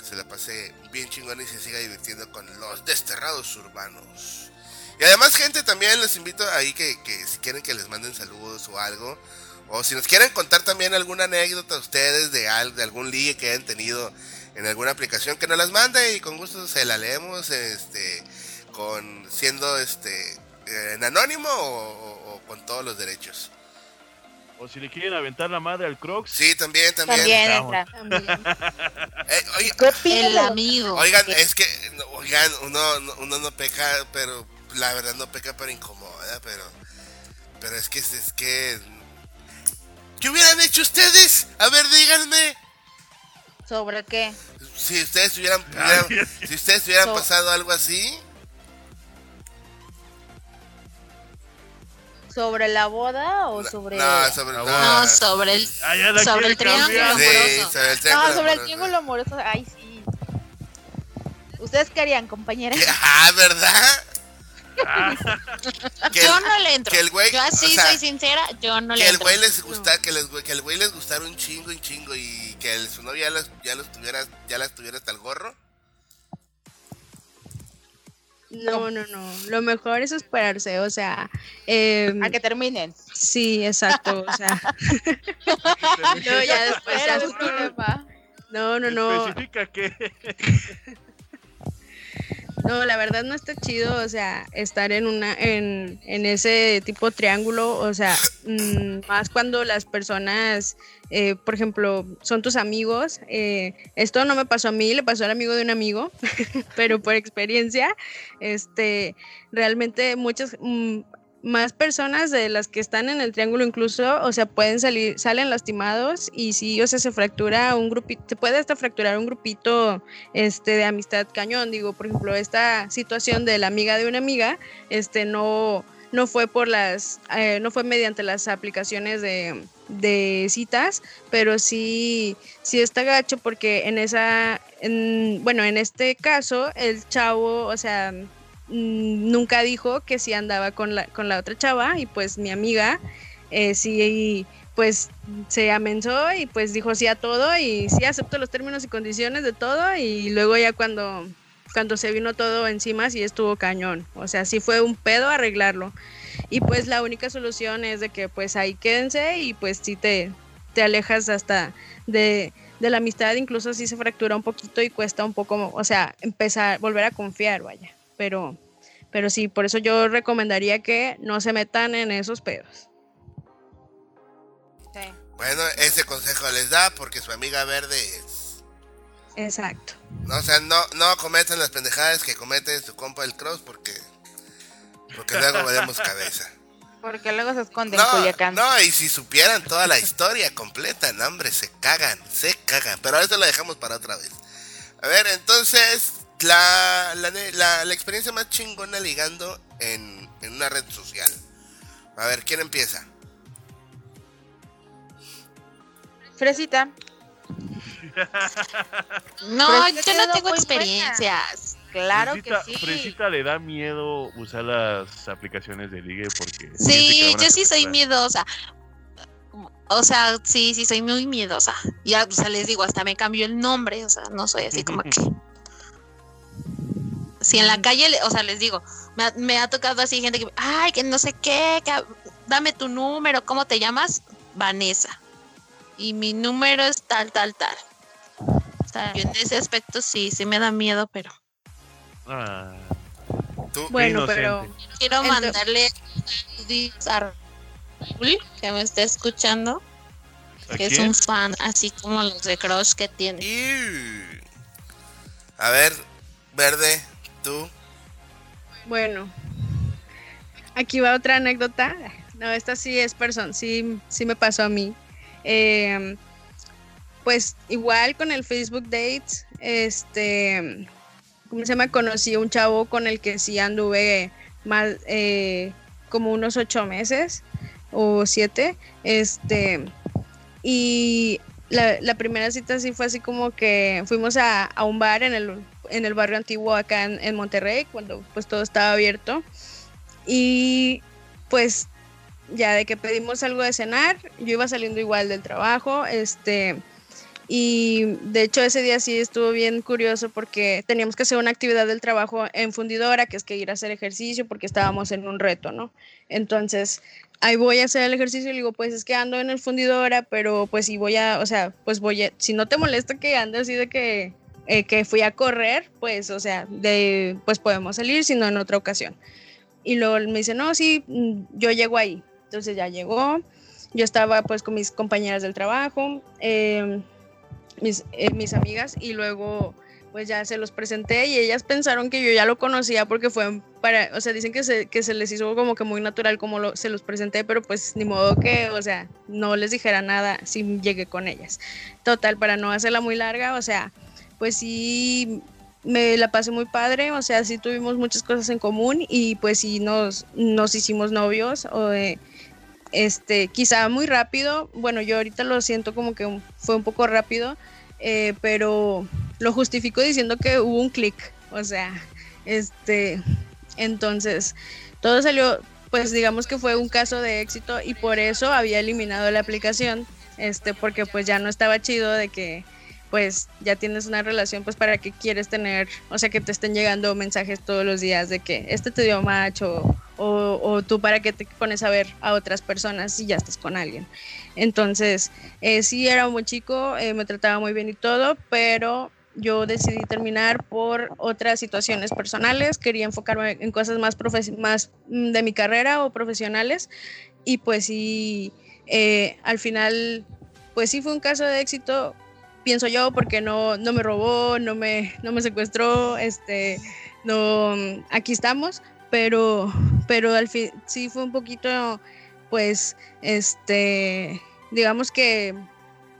Que se la pase bien chingón y se siga divirtiendo con los desterrados urbanos. Y además, gente, también les invito ahí que, que si quieren que les manden saludos o algo, o si nos quieren contar también alguna anécdota ustedes de, de algún ligue que hayan tenido en alguna aplicación, que nos las mande y con gusto se la leemos, este, con siendo este en anónimo o con todos los derechos. O si le quieren aventar la madre al Crocs. Sí, también, también. También entra. Eh, oye, ¿Qué pide El amigo. Oigan, es que, oigan, uno, no- uno no peca, pero la verdad no peca, pero incomoda, pero, pero es que, es que, ¿qué hubieran hecho ustedes? A ver, díganme, ¿Sobre qué? si ustedes hubieran, si ustedes hubieran So- pasado algo así, ¿Sobre la boda o sobre.? no, sobre, no, bueno. No, sobre el, Ah, la sobre el triángulo cambiar. sí, amoroso. sobre el No, triángulo sobre el amoroso. triángulo amoroso. Ay, sí. ¿Ustedes qué harían, compañera? ¿Qué? Ah, ¿verdad? que, Yo el, no le entro. que el güey, Yo así o sea, soy sincera, yo no que le el entro. güey les gusta, que, les, que el güey les gustara un chingo, un chingo y que el- su novia ya los, ya los tuviera, ya las tuviera hasta el gorro. No, no, no. Lo mejor es esperarse, o sea, em, A que terminen. sí, exacto, o sea, no, ya después ya problema. No, no, no. Especifica que. No, la verdad no está chido, o sea, estar en una, en, en ese tipo triángulo, o sea, mm, más cuando las personas, eh, por ejemplo, son tus amigos. eh, esto no me pasó a mí, le pasó al amigo de un amigo, pero por experiencia, este, realmente muchas mm, más personas de las que están en el triángulo incluso, o sea, pueden salir, salen lastimados y sí, o sea, se fractura un grupito, se puede hasta fracturar un grupito este de amistad cañón. Digo por ejemplo esta situación de la amiga de una amiga este no no fue por las eh, no fue mediante las aplicaciones de, de citas pero sí sí está gacho porque en esa en- bueno en este caso el chavo o sea nunca dijo que sí andaba con la con la otra chava y pues mi amiga eh, sí pues se amenzó y pues dijo sí a todo y sí aceptó los términos y condiciones de todo y luego ya cuando cuando se vino todo encima sí estuvo cañón, o sea, sí fue un pedo arreglarlo. Y pues la única solución es de que pues ahí quédense y pues sí te, te alejas hasta de, de la amistad, incluso si se fractura un poquito y cuesta un poco, o sea, empezar, volver a confiar, vaya. Pero, pero sí, por eso yo recomendaría que no se metan en esos pedos. Sí. Bueno, ese consejo les da porque su amiga verde es. Exacto. No, o sea, no, no cometan las pendejadas que comete su compa el cross porque. Porque luego valemos cabeza. Porque luego se esconden en No, Culiacán. no, y si supieran toda la historia completa, no, hombre, se cagan, se cagan. Pero eso lo dejamos para otra vez. A ver, entonces, la, la, la- la experiencia más chingona ligando en, en una red social. A ver, ¿quién empieza? Fresita. No, yo no tengo experiencias. Claro Fresita, que sí. Fresita le da miedo usar las aplicaciones de ligue porque. Sí, yo sí soy miedosa. O sea, sí, sí, soy muy miedosa. Ya, o sea, les digo, hasta me cambió el nombre. O sea, no soy así como que. Si en la calle, le- o sea, les digo, me ha, me ha tocado así gente que, ay, que no sé qué, que, dame tu número, ¿cómo te llamas? Vanessa. Y mi número es tal, tal, tal. O sea, yo en ese aspecto sí, sí me da miedo, pero Ah, Tú, Bueno, inocente. pero quiero mandarle a Raúl, que me está escuchando. ¿A que es un fan, así como los de Crush que tiene. A ver, verde, tú. bueno, aquí va otra anécdota. No, esta sí es persona, sí, sí me pasó a mí. Eh, pues igual con el Facebook Dates, este, ¿cómo se llama? Conocí a un chavo con el que sí anduve más, eh, como unos ocho meses o siete, este, y la, primera cita sí fue así como que fuimos a, a un bar en el, en el barrio antiguo acá en, en Monterrey, cuando pues todo estaba abierto, y pues ya de que pedimos algo de cenar, yo iba saliendo igual del trabajo, este, y de hecho ese día sí estuvo bien curioso porque teníamos que hacer una actividad del trabajo en fundidora, que es que ir a hacer ejercicio porque estábamos en un reto, ¿no? Entonces, ahí voy a hacer el ejercicio y le digo, pues es que ando en el fundidora, pero pues si voy a, o sea, pues voy a, si no te molesta que ande así de que, eh, que fui a correr, pues, o sea, de, pues podemos salir, sino en otra ocasión. Y luego me dice, no, sí, mm, yo llego ahí. Entonces ya llegó, yo estaba pues con mis compañeras del trabajo, eh, mis, eh, mis amigas, y luego pues ya se los presenté y ellas pensaron que yo ya lo conocía porque fue para, o sea, dicen que se, que se les hizo como que muy natural como lo, se los presenté, pero pues ni modo que, o sea, no les dijera nada si llegué con ellas. Total, para no hacerla muy larga, o sea, pues sí me la pasé muy padre, o sea, sí tuvimos muchas cosas en común y pues sí nos, nos hicimos novios, o, eh, este, quizá muy rápido, bueno, yo ahorita lo siento como que fue un poco rápido, eh, pero lo justifico diciendo que hubo un clic, o sea, este, entonces, todo salió, pues digamos que fue un caso de éxito y por eso había eliminado la aplicación, este, porque pues ya no estaba chido de que pues ya tienes una relación, pues para qué quieres tener, o sea, que te estén llegando mensajes todos los días de que este te dio match o, tú para qué te pones a ver a otras personas si ya estás con alguien. Entonces, eh, sí era muy chico, eh, me trataba muy bien y todo, pero yo decidí terminar por otras situaciones personales, quería enfocarme en cosas más, más mm, de mi carrera o profesionales y pues sí, eh, al final, pues sí fue un caso de éxito, pienso yo, porque no, no me robó, no me, no me secuestró, este, no, aquí estamos, pero, pero al fin sí fue un poquito, pues, este, digamos que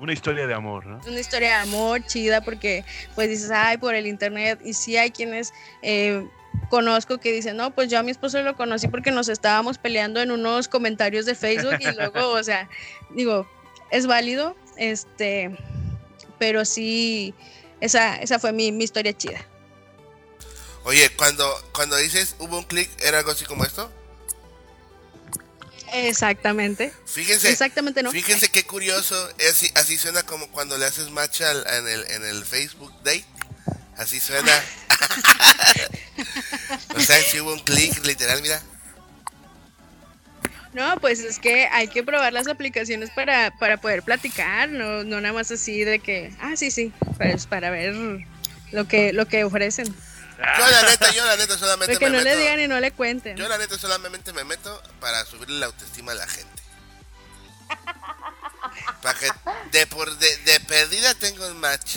Una historia de amor, ¿no? una historia de amor chida porque pues dices, ay, por el internet y sí hay quienes eh, conozco que dicen, no, pues yo a mi esposo lo conocí porque nos estábamos peleando en unos comentarios de Facebook y luego, o sea, digo, es válido, este, pero sí, esa, esa fue mi, mi historia chida. Oye, cuando, cuando dices hubo un clic, ¿era algo así como esto? Exactamente. Fíjense, Exactamente, ¿no? fíjense qué curioso, es así, así suena como cuando le haces match al- en, el, en el Facebook Date. Así suena. o sea, si hubo un clic, literal, mira. No, pues es que hay que probar las aplicaciones para, para poder platicar, no, no nada más así de que, ah, sí, sí, pues para ver lo que, lo que ofrecen. Yo la neta, yo la neta solamente Porque me no le meto. digan y no le cuenten. Yo la neta solamente me meto para subirle la autoestima a la gente. Para que de por de, de perdida tengo un match.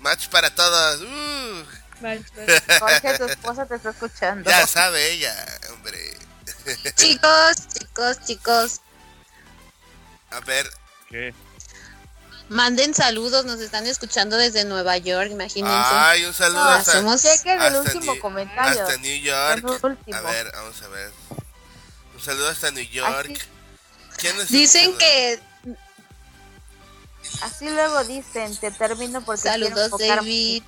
Match para todos. Uh. Jorge, tu esposa te está escuchando. ya sabe ella, hombre. Chicos, chicos, chicos, A ver, ¿Qué? Manden saludos, nos están escuchando desde Nueva York, imagínense. ay, un saludo No, hasta, hacemos- Chequen el hasta último New- comentario. hasta New York. A ver, vamos a ver. Un saludo hasta New York. Así- ¿Quién es Dicen que Así luego dicen, te termino porque quiero saludos enfocarme David.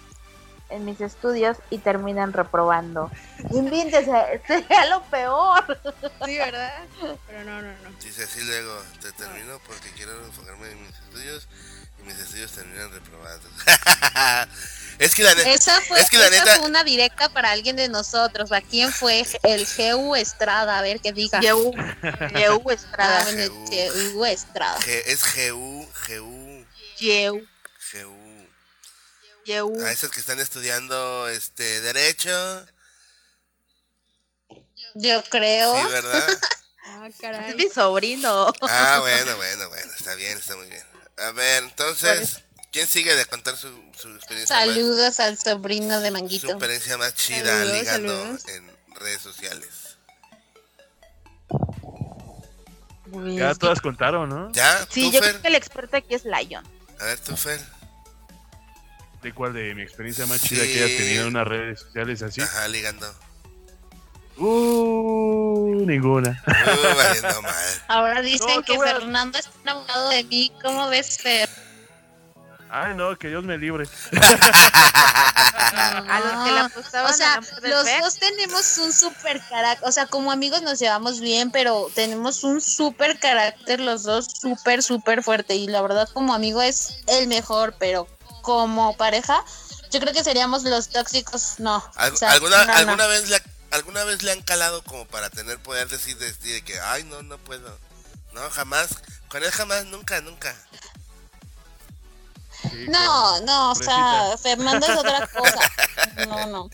en mis estudios y terminan reprobando. Invíntese, sería lo peor. Sí, ¿verdad? Pero no, no, no. Dice así luego, te termino porque quiero enfocarme en mis estudios y mis estudios terminan reprobados. es que la neta, Esa fue, es que la esa neta- fue una directa para alguien de nosotros. ¿A quién fue? El GU Estrada, a ver qué diga. Ah, Estrada. bueno, GU. GU Estrada. G- es GU, GU, GU. Yehu. A esos que están estudiando este derecho, Yo creo. sí, ¿verdad? Ah, Es mi sobrino. Ah, bueno, bueno, bueno, está bien, está muy bien. A ver, entonces, ¿quién sigue de contar su, su experiencia más, Saludos al sobrino de su Manguito. experiencia más chida Saludos, ligando saludos. en redes sociales? Ya todas contaron, ¿no? ¿Ya? Sí, ¿Tú, yo Fer? creo que el experto aquí es Lion. A ver, tú, Fer. ¿De cuál? De mi experiencia más chida que haya tenido en unas redes sociales así. Ajá, ligando. Uh, ninguna. Uh, valiendo mal. Ahora dicen No, que a- Fernando está enamorado de mí. ¿Cómo ves, Fer? Ay, no, que Dios me libre. A los que apostaban O sea, los Fer, dos tenemos un super carácter, o sea, como amigos nos llevamos bien, pero tenemos un super carácter los dos, súper, súper fuerte. Y la verdad, como amigo es el mejor, pero como pareja, yo creo que seríamos los tóxicos, no. Al- O sea, ¿Alguna, no, no. alguna, vez le, ¿Alguna vez le han calado como para tener poder decir, decir de que, ay, no, no puedo? No, jamás. Con él jamás, nunca, nunca. Sí, No, con- no, o sea. Fernando es otra cosa. No, no.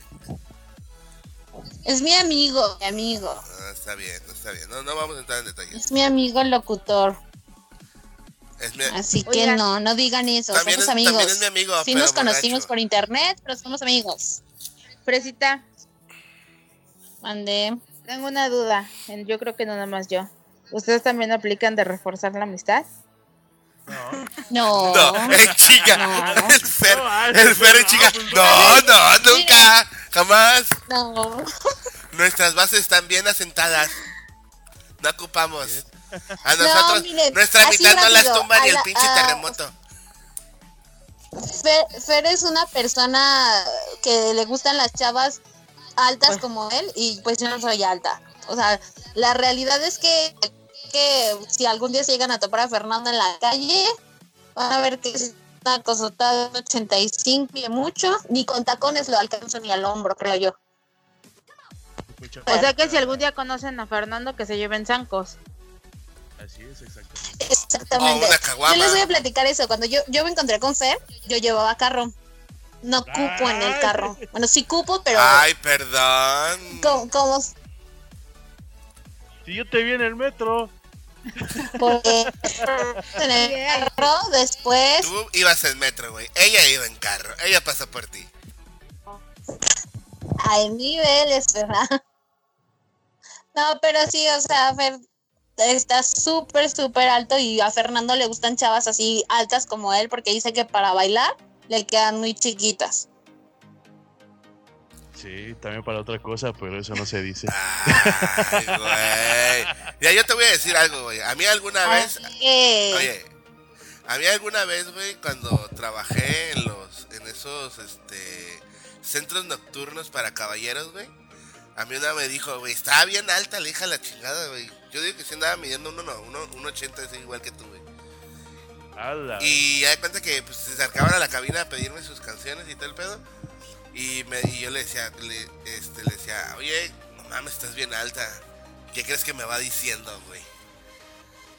Es mi amigo, mi amigo. Ah, está bien, está bien. No, no vamos a entrar en detalles. Es mi amigo locutor. Es mi, Así que no, no digan eso. también, es, somos amigos. también es mi amigo. Sí nos conocimos borracho. por internet, pero somos amigos. Fresita, Mandé. tengo una duda. Yo creo que no nada más yo. ¿Ustedes también aplican de reforzar la amistad? No. No, eh, chica. No. El Fer, No, el Fer es no, chica. No, no, nunca. Jamás. No. Nuestras bases están bien asentadas. No ocupamos. A nosotros, miren, nuestra mitad no las tumba ni el la- pinche terremoto. Fer, Fer es una persona que le gustan las chavas altas como él y pues yo no soy alta. O sea, la realidad es que, que si algún día se llegan a topar a Fernando en la calle, van a ver que es una cosota de 85 y mucho, ni con tacones lo alcanzo ni al hombro, creo yo. O sea que si algún día conocen a Fernando, que se lleven zancos. Así es, exactamente. Exactamente. Oh, una yo les voy a platicar eso. Cuando yo, yo me encontré con Fer, yo llevaba carro. No cupo en el carro. Bueno, sí cupo, pero Ay, perdón. como Si yo te vi en el metro. porque en el carro después Tú ibas en metro, güey. Ella iba en carro. Ella pasó por ti. hay niveles, ¿verdad? No, pero sí, o sea, Fer está súper, súper alto y a Fernando le gustan chavas así altas como él porque dice que para bailar le quedan muy chiquitas. Sí, también para otra cosa, pero eso no se dice. Ay, güey. Ya yo te voy a decir algo, güey. A mí alguna vez, que, oye, a mí alguna vez, güey, cuando trabajé en los, en esos, este, centros nocturnos para caballeros, güey. A mí una me dijo, güey, estaba bien alta la hija la chingada, güey. Yo digo que sí andaba midiendo uno, no, uno, uno ochenta, es igual que tú, güey. Y ya de cuenta que pues, se acercaban a la cabina a pedirme sus canciones y todo el pedo. Y, me, y yo le decía, le, este, le decía, oye, no mames, estás bien alta. ¿Qué crees que me va diciendo, güey?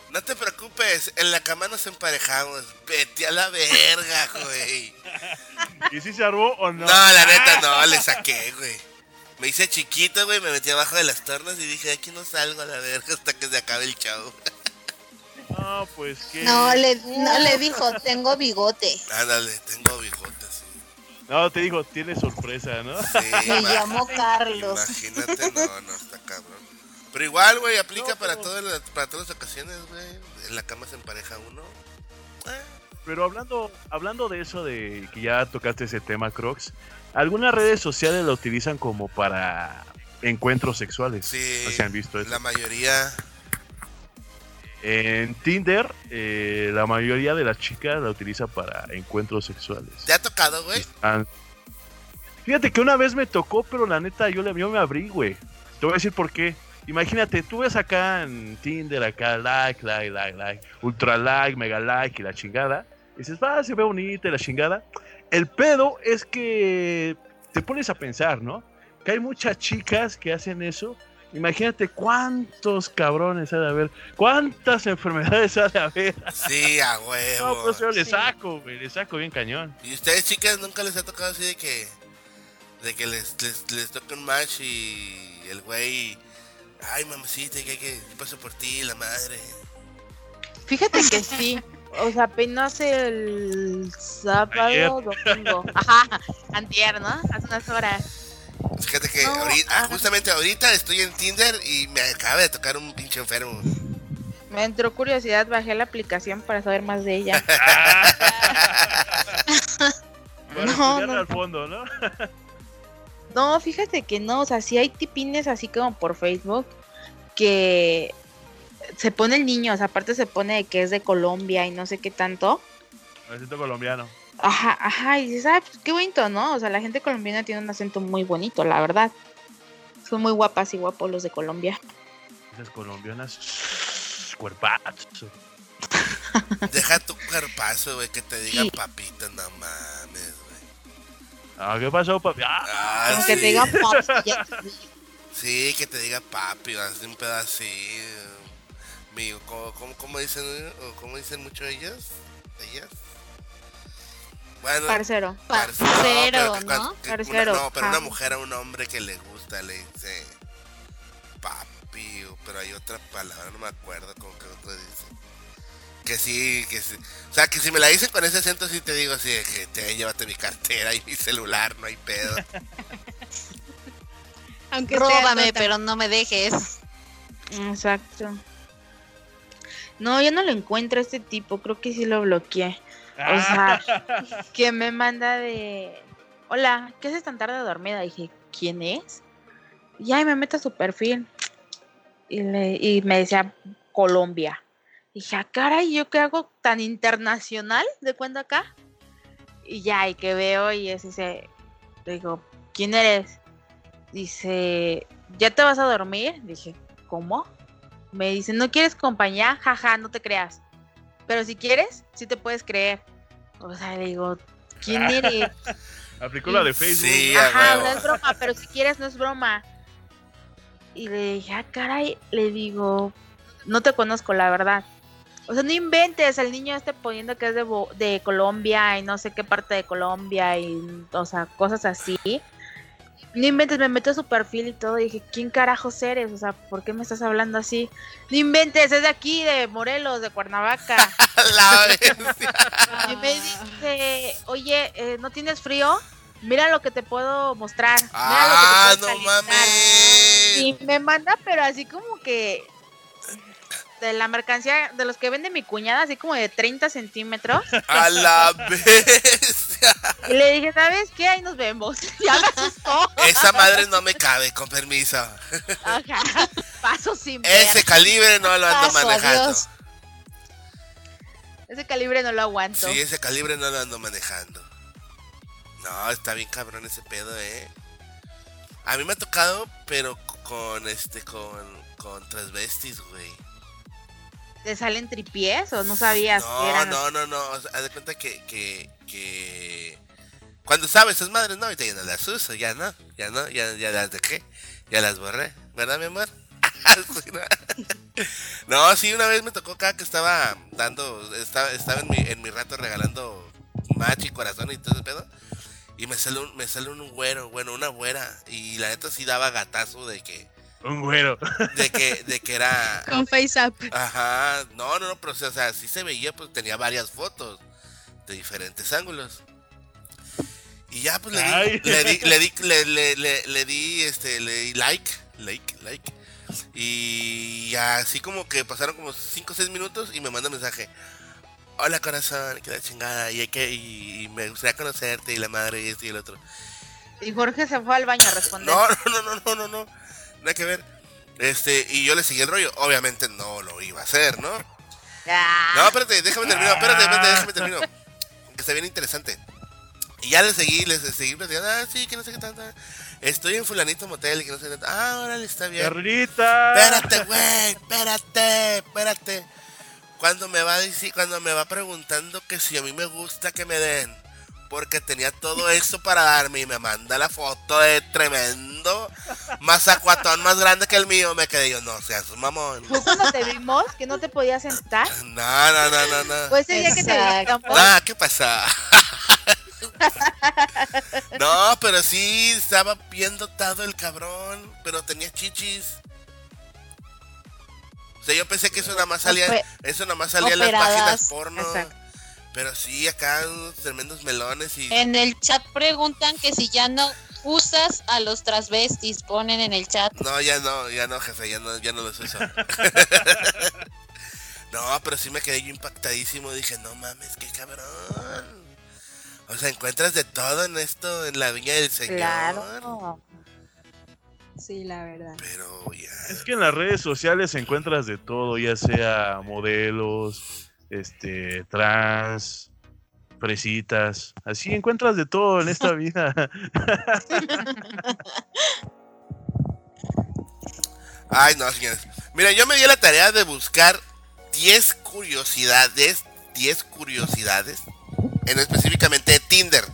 No te preocupes, en la cama nos emparejamos. Vete a la verga, güey. ¿Y si se armó o no? No, la neta no, le saqué, güey. Me hice chiquito, güey, me metí abajo de las tornas y dije, aquí no salgo a la verga hasta que se acabe el show. No, pues que. No le, no le dijo, tengo bigote. Ándale, tengo bigotes. No, te digo, tiene sorpresa, ¿no? Sí, Me llamo Carlos. Imagínate, no, no, está cabrón. Pero igual, güey, aplica No, para, todas las, para todas las ocasiones, güey. En la cama se empareja uno. Eh, Pero hablando, hablando de eso, de que ya tocaste ese tema, Crocs, algunas redes sociales lo utilizan como para encuentros sexuales. Sí, No se han visto eso. la mayoría. En Tinder, eh, la mayoría de las chicas la utiliza para encuentros sexuales. ¿Te ha tocado, güey? Ah, Fíjate que una vez me tocó, pero la neta yo, le, yo me abrí, güey. Te voy a decir por qué. Imagínate, tú ves acá en Tinder, acá, like, like, like, like, ultra like, mega like y la chingada. Y dices, va, se ve bonita y la chingada. El pedo es que te pones a pensar, ¿no? Que hay muchas chicas que hacen eso. Imagínate cuántos cabrones ha de haber, cuántas enfermedades ha de haber. Sí, a huevo. No, pues yo le Sí. saco, güey, le saco bien cañón. ¿Y ustedes, chicas, nunca les ha tocado así de que. de que les, les, les toque un match y el güey. Ay, mamacita, que hay que. paso por ti, la madre. Fíjate que sí. O sea, apenas el sábado, Ayer. domingo. Ajá, antier, ¿no? Hace unas horas. Fíjate que No, ahorita, ah. justamente ahorita estoy en Tinder y me acaba de tocar un pinche enfermo. Me entró curiosidad, bajé la aplicación para saber más de ella. Para No, no. al fondo, ¿no? No, fíjate que no, o sea, sí hay tipines así como por Facebook que se pone el niño, o sea, aparte se pone de que es de Colombia y no sé qué tanto. Acento colombiano. Ajá, ajá, y dices, ah, pues qué bonito, ¿no? O sea, la gente colombiana tiene un acento muy bonito, la verdad. Son muy guapas y guapos los de Colombia. Esas colombianas. Cuerpazo. Deja tu cuerpazo, güey, que te digan Sí. papita, no mames, güey. Ah, ¿qué pasó, papi? Ah, Ah, Aunque sí. te digan papi, ya- Sí, que te diga papi, así un pedazo así. Amigo, ¿cómo, cómo, cómo dicen, eh? cómo dicen mucho ellas? ¿Ellas? Bueno, parcero. parce- Parcero, pero que cuan- ¿no? que una- Parcero, no, pero una mujer a un hombre que le gusta le dice papi, o- pero hay otra palabra, no me acuerdo cómo que otro dice. Que sí, que sí. O sea, que si me la dicen con ese acento, sí te digo así, de que te llévate mi cartera y mi celular, no hay pedo. Aunque Róbame, nota. pero no me dejes. Exacto. No, yo no lo encuentro a este tipo, creo que sí lo bloqueé. O sea, que me manda de... Hola, ¿qué haces tan tarde dormida? Dije, ¿quién es? Y ahí me meto a su perfil. Y, le- y me decía, Colombia. Dije, ah, caray, ¿yo qué hago tan internacional de cuando acá? Y ya, y que veo y es ese... Le digo, ¿quién eres? Dice, ¿ya te vas a dormir? Dije, ¿cómo? Me dice, ¿no quieres compañía? Jaja, no te creas. Pero si quieres, sí te puedes creer. O sea, le digo, ¿quién eres? Aplicó la de Facebook. Sí, Ajá, no es broma, pero si quieres, no es broma. Y le dije, ah, caray, le digo, no te conozco, la verdad. O sea, no inventes, el niño este poniendo que es de, Bo- de Colombia y no sé qué parte de Colombia y, o sea, cosas así. No inventes, me meto a su perfil y todo. Y dije, ¿quién carajos eres? O sea, ¿por qué me estás hablando así? No inventes, es de aquí, de Morelos, de Cuernavaca. La. Y me dice, oye, eh, ¿no tienes frío? Mira lo que te puedo mostrar. Mira Ah, lo que te no puedo calentar". mames. Y me manda, pero así como que de la mercancía, de los que vende mi cuñada, así como de 30 centímetros. A la bestia. Y le dije, ¿sabes qué? Ahí nos vemos. Ya me asustó. Esa madre no me cabe, con permiso. Ajá. Paso sin ver. Ese calibre no lo ando Paso, manejando. adiós. Ese calibre no lo aguanto. Sí, ese calibre no lo ando manejando. No, está bien cabrón ese pedo, eh. A mí me ha tocado, pero con este, con, con transvestis, güey. ¿Te salen tripiés o no sabías que No, eran? no, no, no. O sea, haz de cuenta que, que, que cuando sabes esas madres, no, ahorita ya no las uso, ya no, ya no, ya, ya las dejé, ya las borré, ¿verdad, mi amor? ¿no? No, sí, una vez me tocó acá que estaba dando, estaba, estaba en, mi, en mi rato regalando match y corazón y todo ese pedo. Y me sale un, me sale un güero, bueno, una güera. Y la neta sí daba gatazo de que, Un güero. de que, de que era. Con FaceApp. Ajá, no, no, no, pero o sea, sí se veía, pues tenía varias fotos de diferentes ángulos. Y ya, pues le di, le di, le di, le, le- le- le di, este, le di like, like, like. Y así como que pasaron como 5 o 6 minutos y me manda un mensaje. Hola corazón, que la chingada, y, hay que, y, y me gustaría conocerte, y la madre, y esto y el otro. Y Jorge se fue al baño a responder. No, no, no, no, no, no, nada que ver. Este, y yo le seguí el rollo. Obviamente no lo iba a hacer, ¿no? Ah, No, espérate, déjame terminar, espérate, espérate, déjame terminar. Que está bien interesante. Y ya le seguí, les seguí platicando, ah, sí, que no sé qué tanta. Estoy en fulanito motel, que no sé qué tanta. Ah, órale, está bien. Carlita. Espérate, güey, espérate, espérate. Cuando me va a decir, cuando me va preguntando que si a mí me gusta que me den, porque tenía todo esto para darme y me manda la foto de tremendo mazacuatón más grande que el mío, me quedé yo, no seas un mamón. Fue cuando te vimos que no te podías sentar. No, no, no, no, no. Pues ese día que te Exacto. visitamos. Ah, ¿qué pasa? no, pero sí estaba bien dotado el cabrón, pero tenía chichis. O sea, yo pensé que eso nada más salía, Ope- eso nada más salía en las páginas porno. Exacto. Pero sí, acá unos tremendos melones y En el chat preguntan que si ya no usas a los transvestis, ponen en el chat. no, ya no, ya no, jefe, ya no, ya no los uso. no, pero sí me quedé yo impactadísimo, dije, no mames, qué cabrón. O sea, encuentras de todo en esto, en la viña del señor. Claro. Sí, la verdad. Pero ya. Es que en las redes sociales encuentras de todo, ya sea modelos, este, trans, fresitas. Así encuentras de todo en esta vida. Ay, no, señores. Mira, yo me di la tarea de buscar 10 curiosidades, 10 curiosidades, en específicamente de Tinder.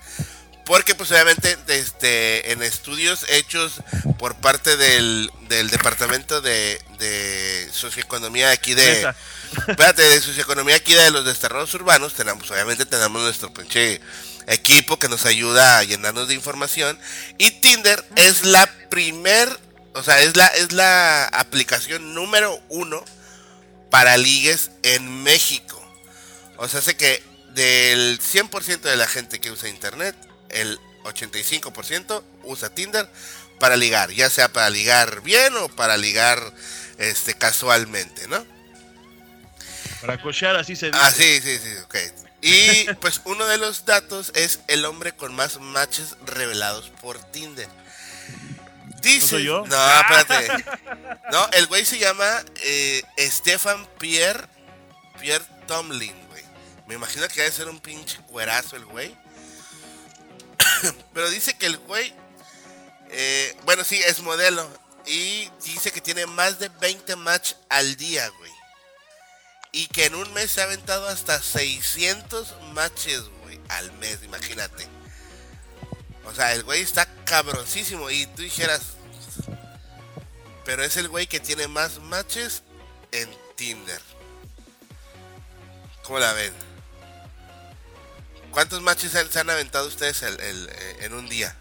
Porque pues obviamente este, en estudios hechos por parte del, del departamento de, de socioeconomía aquí de... Espérate, de socioeconomía aquí de los desterrados urbanos, tenemos, obviamente tenemos nuestro pinche equipo que nos ayuda a llenarnos de información. Y Tinder es la primer, o sea, es la, es la aplicación número uno para ligues en México. O sea, hace que del 100% de la gente que usa internet, el 85% usa Tinder para ligar, ya sea para ligar bien o para ligar este casualmente, ¿no? Para cochar así se dice. Ah, sí, sí, sí, ok. Y pues uno de los datos es el hombre con más matches revelados por Tinder. Dice, ¿No soy yo? No, espérate. No, el güey se llama eh, Stefan Pierre, Pierre Tomlin, güey. Me imagino que debe ser un pinche cuerazo el güey. Pero dice que el güey, eh, bueno, sí, es modelo. Y dice que tiene más de 20 match al día, güey. Y que en un mes se ha aventado hasta 600 matches, güey, al mes, imagínate. O sea, el güey está cabroncísimo. Y tú dijeras, pero es el güey que tiene más matches en Tinder. ¿Cómo la ven? ¿Cuántos matches se han, se han aventado ustedes el- el- eh, en un día?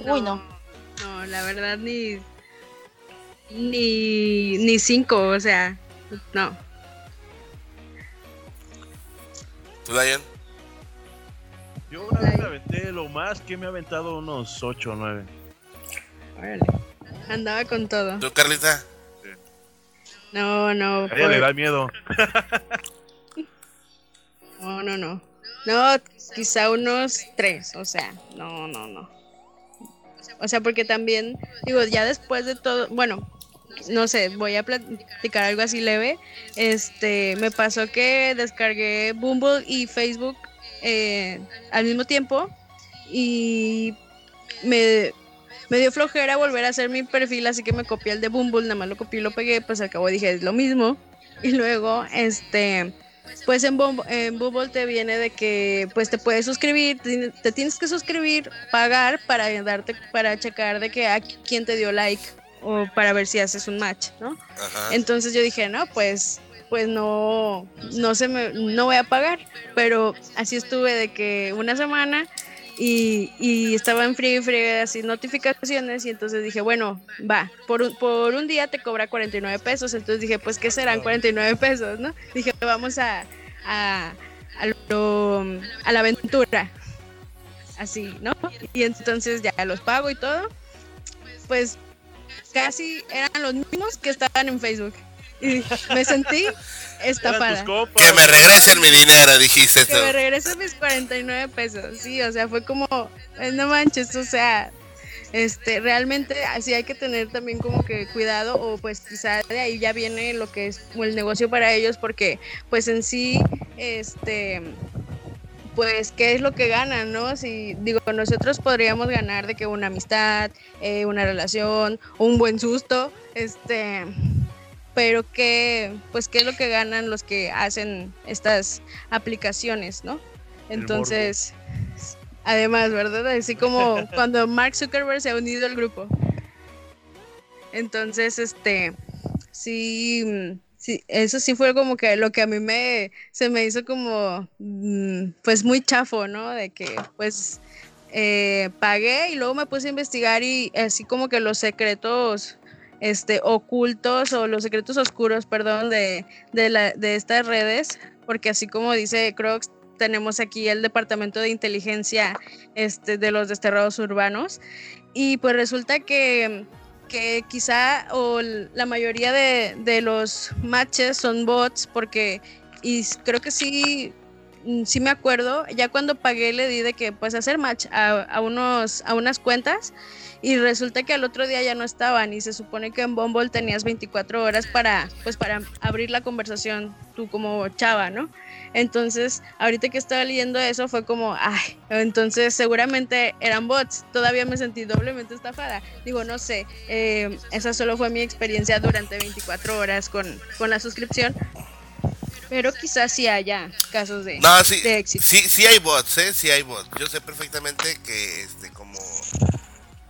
Uy, no. No, la verdad ni ni ni cinco, o sea, no. ¿Tú, Lion? Yo una vez me aventé lo más que me he aventado unos 8 o 9. Órale. Andaba con todo. ¿Tú, Carlita? No, no. A ella le por- da miedo. No, no, no. No, quizá unos tres, o sea, no, no, no. O sea, porque también, digo, ya después de todo, bueno, no sé, voy a platicar algo así leve. Este, me pasó que descargué Bumble y Facebook eh, al mismo tiempo y me, me dio flojera volver a hacer mi perfil, así que me copié el de Bumble, nada más lo copié y lo pegué, pues al cabo dije, es lo mismo. Y luego, este, pues en, Bum- en Bumble te viene de que pues te puedes suscribir, te, te tienes que suscribir, pagar para darte, para checar de que a quién te dio like. O para ver si haces un match, ¿no? Ajá. Entonces yo dije, no, pues, pues no, no se me, no voy a pagar. Pero así estuve de que una semana y, y estaba en frío y frío así notificaciones y entonces dije, bueno, va, por un, por un día te cobra 49 pesos. Entonces dije, pues, ¿qué serán 49 pesos, no? Dije, vamos a, a, a, lo- a la aventura. Así, ¿no? Y entonces ya los pago y todo. Pues casi eran los mismos que estaban en Facebook. Y me sentí estafada. Que me regresen mi dinero, dijiste Que tú. me regresen mis 49 pesos. Sí, o sea, fue como, no manches, o sea, este, realmente así hay que tener también como que cuidado o pues quizá de ahí ya viene lo que es el negocio para ellos porque pues en sí, este, pues qué es lo que ganan, ¿no? Si digo, nosotros podríamos ganar de que una amistad, eh, una relación, un buen susto, este, pero qué, pues qué es lo que ganan los que hacen estas aplicaciones, ¿no? Entonces, además, ¿verdad? Así como cuando Mark Zuckerberg se ha unido al grupo. Entonces, este, sí, sí, eso sí fue como que lo que a mí me, se me hizo como, mm, pues muy chafo, ¿no? De que, pues, eh, pagué y luego me puse a investigar y así como que los secretos, este, ocultos o los secretos oscuros, perdón, de, de, la, de estas redes, porque así como dice Crocs, tenemos aquí el departamento de inteligencia este, de los desterrados urbanos y pues resulta que, que quizá o la mayoría de, de los matches son bots porque y creo que sí mm, sí me acuerdo ya cuando pagué le di de que pues hacer match a unos a unas cuentas y resulta que al otro día ya no estaban y se supone que en Bumble tenías 24 horas para pues para abrir la conversación tú como chava, ¿no? Entonces, ahorita que estaba leyendo eso fue como, ay, entonces seguramente eran bots. Todavía me sentí doblemente estafada. Digo, no sé, eh, esa solo fue mi experiencia durante 24 horas con, con la suscripción. Pero quizás sí haya casos de, No, sí, de éxito. sí, sí hay bots, ¿eh? Sí hay bots. Yo sé perfectamente que, este,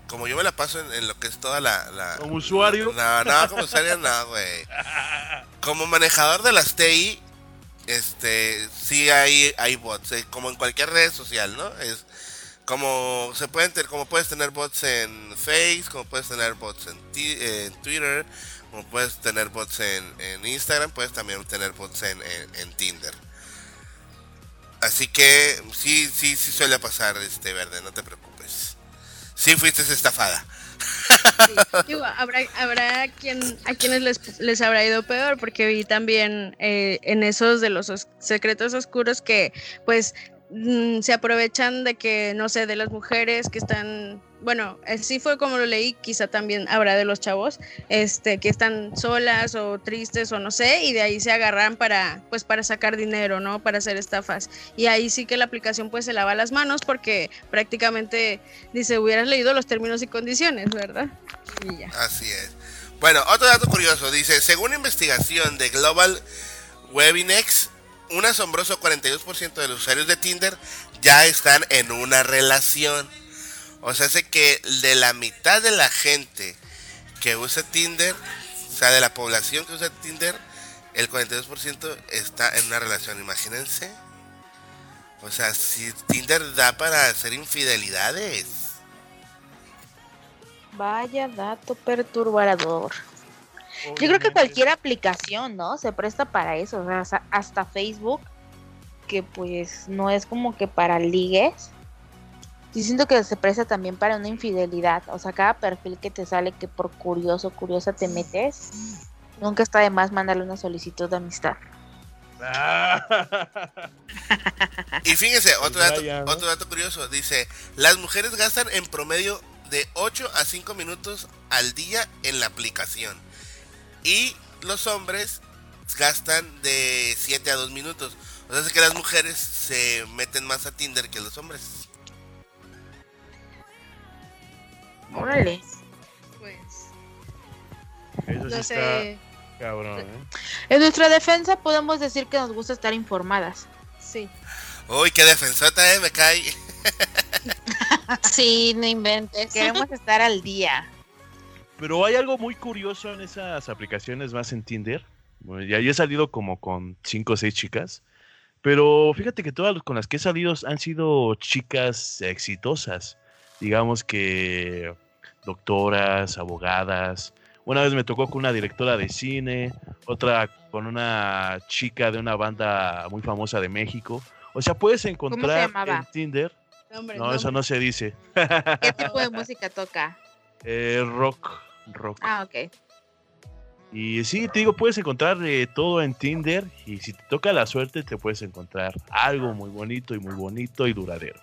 como, yo me la paso en, en lo que es toda la... la Como usuario. No, no, como usuario no, güey. Como manejador de las TI, este, sí hay, hay bots, eh, como en cualquier red social, ¿no? Es como se pueden tener, como puedes tener bots en Face, como puedes tener bots en, ti- en Twitter, como puedes tener bots en, en Instagram, puedes también tener bots en, en- en Tinder. Así que sí, sí, sí suele pasar, este verde, no te preocupes. Sí fuiste estafada. Sí. Habrá, habrá quien, a quienes les, les habrá ido peor, porque vi también eh, en esos de los os- secretos oscuros que pues mm, se aprovechan de que, no sé, de las mujeres que están, bueno, así fue como lo leí, quizá también habrá de los chavos, este, que están solas o tristes o no sé, y de ahí se agarran para, pues para sacar dinero, ¿no? Para hacer estafas. Y ahí sí que la aplicación pues se lava las manos porque prácticamente dice, hubieras leído los términos y condiciones, ¿verdad? Y ya. Así es. Bueno, otro dato curioso. Dice, según investigación de Global Webinex, un asombroso 42% de los usuarios de Tinder ya están en una relación. O sea, hace que de la mitad de la gente que usa Tinder, o sea, de la población que usa Tinder, el 42% está en una relación. Imagínense. O sea, si Tinder da para hacer infidelidades. Vaya dato perturbador. Yo creo que cualquier aplicación, ¿no? Se presta para eso. O sea, hasta Facebook, que pues no es como que para ligues. Yo siento que se presta también para una infidelidad. O sea, cada perfil que te sale que por curioso, curiosa te metes, nunca está de más mandarle una solicitud de amistad. Y fíjense, otro dato, otro dato curioso, dice, las mujeres gastan en promedio de 8 a 5 minutos al día en la aplicación. Y los hombres gastan de 7 a 2 minutos. O sea, es que las mujeres se meten más a Tinder que los hombres. Órale. Pues, Eso sí no está sé, cabrón, ¿eh? En nuestra defensa podemos decir que nos gusta estar informadas. sí. Uy, qué defensota, eh, me cae. Sí, no inventes. Queremos estar al día. Pero hay algo muy curioso en esas aplicaciones más en Tinder. Bueno, ya he salido como con cinco o seis chicas. Pero fíjate que todas con las que he salido han sido chicas exitosas. Digamos que doctoras, abogadas. Una vez me tocó con una directora de cine, otra con una chica de una banda muy famosa de México. O sea, puedes encontrar en Tinder. no, eso no se dice. ¿Qué tipo de música toca? Eh, rock, rock. Ah, ok. Y sí, te digo, puedes encontrar eh, todo en Tinder y si te toca la suerte te puedes encontrar algo muy bonito y muy bonito y duradero.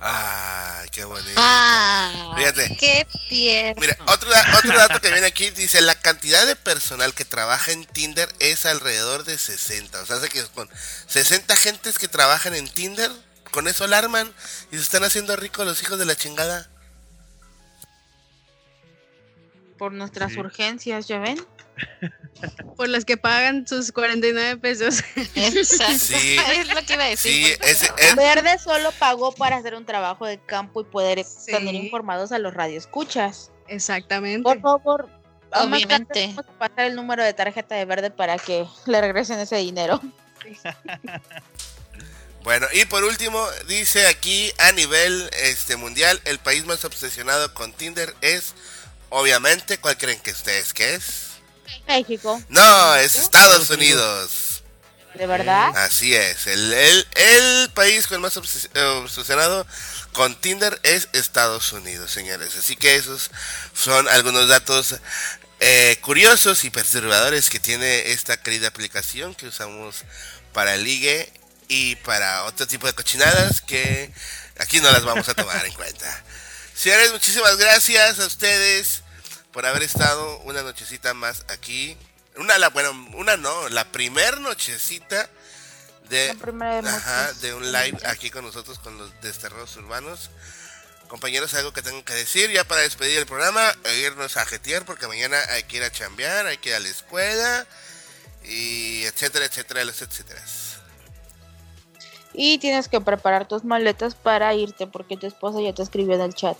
Ay, qué bonito. Ah, Fíjate. Qué tierno. Mira, otro, otro dato que viene aquí dice, la cantidad de personal que trabaja en Tinder es alrededor de 60. O sea, hace que con 60 gentes que trabajan en Tinder, con eso alarman y se están haciendo ricos los hijos de la chingada por nuestras urgencias, ¿ya ven? Por las que pagan sus 49 pesos. Exacto. Sí, es lo que iba a decir. Verde solo pagó para hacer un trabajo de campo y poder tener informados a los radioescuchas. Exactamente. Por favor, obviamente. Vamos a pasar el número de tarjeta de verde para que le regresen ese dinero. Bueno, y por último, dice aquí a nivel este mundial, el país más obsesionado con Tinder es Obviamente, ¿cuál creen que ustedes que es? México. No, es Estados Unidos. ¿De verdad? Así es. El, el, país con más obsesionado con Tinder es Estados Unidos, señores. Así que esos son algunos datos eh, curiosos y perturbadores que tiene esta querida aplicación que usamos para ligue y para otro tipo de cochinadas que aquí no las vamos a tomar en cuenta. Señores, muchísimas gracias a ustedes por haber estado una nochecita más aquí. Una, la, bueno, una no, la primer nochecita de, de un live aquí con nosotros con los desterrados urbanos. Compañeros, algo que tengo que decir ya para despedir el programa, e irnos a jetear porque mañana hay que ir a chambear, hay que ir a la escuela y etcétera, etcétera, etcétera. Y tienes que preparar tus maletas para irte porque tu esposa ya te escribió en el chat.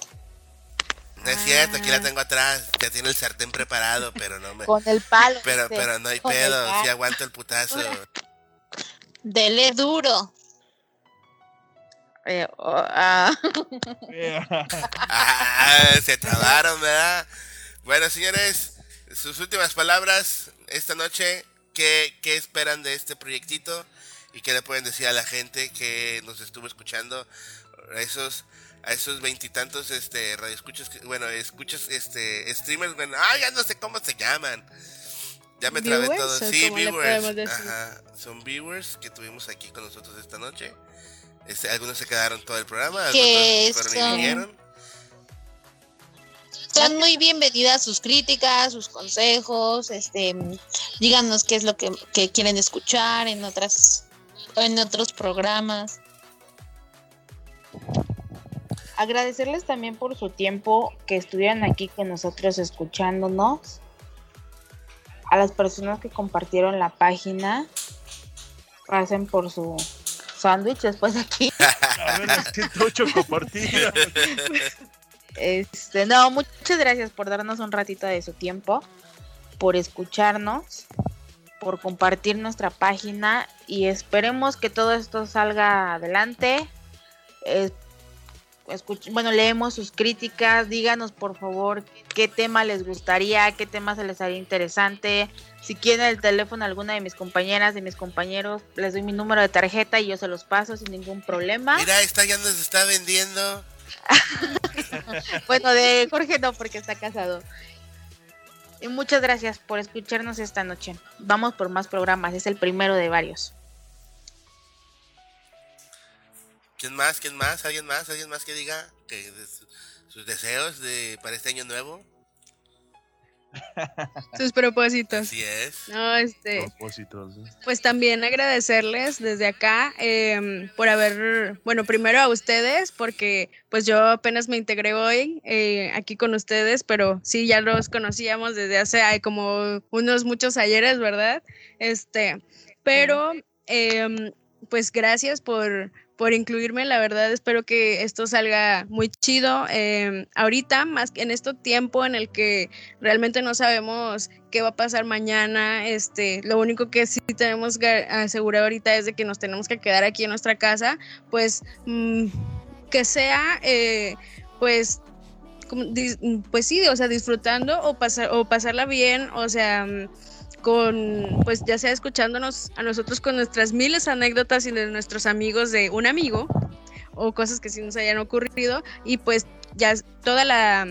No es cierto, aquí la ah. tengo atrás. Ya tiene el sartén preparado, pero no me. Con el palo. Pero, pero no hay pedo, si aguanto el putazo. Dele duro. Eh, oh, ah. ah. se trabaron, ¿verdad? Bueno, señores, sus últimas palabras esta noche. ¿Qué, ¿Qué esperan de este proyectito? y qué le pueden decir a la gente que nos estuvo escuchando, esos a esos veintitantos este radioescuchas bueno, escuchas este streamers, bueno, ah, ya no sé cómo se llaman. Ya me trabé todo. Sí, viewers. Ajá, son viewers que tuvimos aquí con nosotros esta noche. Este, algunos se quedaron todo el programa, que son... Son muy bienvenidas sus críticas, sus consejos, este, díganos qué es lo que, que quieren escuchar en otras en otros programas. Agradecerles también por su tiempo que estuvieran aquí con nosotros escuchándonos. A las personas que compartieron la página. Hacen por su sándwich después de aquí. Este, no, muchas gracias por darnos un ratito de su tiempo, por escucharnos por compartir nuestra página y esperemos que todo esto salga adelante. Bueno, leemos sus críticas, díganos por favor qué tema les gustaría, qué tema se les haría interesante. Si quieren el teléfono alguna de mis compañeras, de mis compañeros, les doy mi número de tarjeta y yo se los paso sin ningún problema. Mira, esta ya nos está vendiendo. bueno, de Jorge no, porque está casado. Y muchas gracias por escucharnos esta noche. Vamos por más programas, es el primero de varios. ¿Quién más? ¿Quién más? ¿Alguien más? ¿Alguien más que diga que sus deseos de para este año nuevo? sus propósitos. Así es. No, este. Pues también agradecerles desde acá em, por haber, bueno, primero a ustedes, porque pues yo apenas me integré hoy eh, aquí con ustedes, pero sí, ya los conocíamos desde hace como unos muchos ayeres, ¿verdad? Este, pero. Em, pues gracias por, por incluirme. La verdad, espero que esto salga muy chido. Em, ahorita, más que en este tiempo en el que realmente no sabemos qué va a pasar mañana, este, lo único que sí tenemos que asegurar ahorita es de que nos tenemos que quedar aquí en nuestra casa, pues mm, que sea, eh, pues pues sí, o sea, disfrutando o, pasar, o pasarla bien, o sea, con, pues ya sea escuchándonos a nosotros con nuestras miles anécdotas y de nuestros amigos de un amigo o cosas que sí nos hayan ocurrido y pues ya toda la,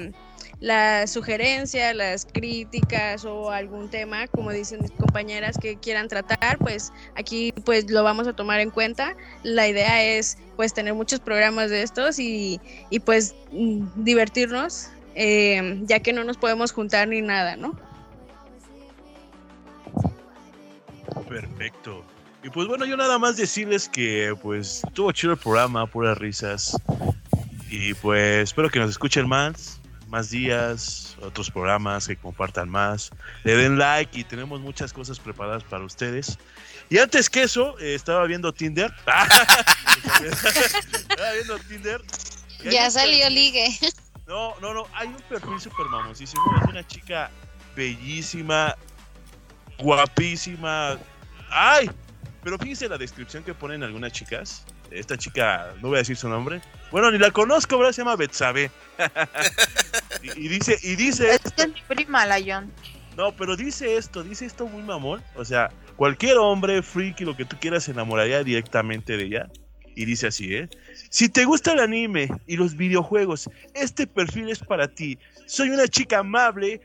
la sugerencia, las críticas o algún tema, como dicen mis compañeras que quieran tratar, pues aquí pues lo vamos a tomar en cuenta. La idea es pues tener muchos programas de estos y, y pues mm, divertirnos, eh, ya que no nos podemos juntar ni nada, ¿no? Perfecto. Y pues bueno, yo nada más decirles que pues estuvo chido el programa, puras risas. Y pues espero que nos escuchen más, más días, otros programas, que compartan más, le den like y tenemos muchas cosas preparadas para ustedes. Y antes que eso, eh, estaba viendo Tinder. estaba viendo Tinder. Ya salió ligue. No, no, no, hay un perfil super mamosísimo. Es una chica bellísima, guapísima. ¡Ay! Pero fíjense la descripción que ponen algunas chicas. Esta chica, no voy a decir su nombre. Bueno, ni la conozco, ¿verdad? Se llama Betsabe. y, dice, y dice. Es mi prima, la John. No, pero dice esto, dice esto muy mamón. O sea, cualquier hombre, freaky, lo que tú quieras, se enamoraría directamente de ella. Y dice así, ¿eh? Si te gusta el anime y los videojuegos, este perfil es para ti. Soy una chica amable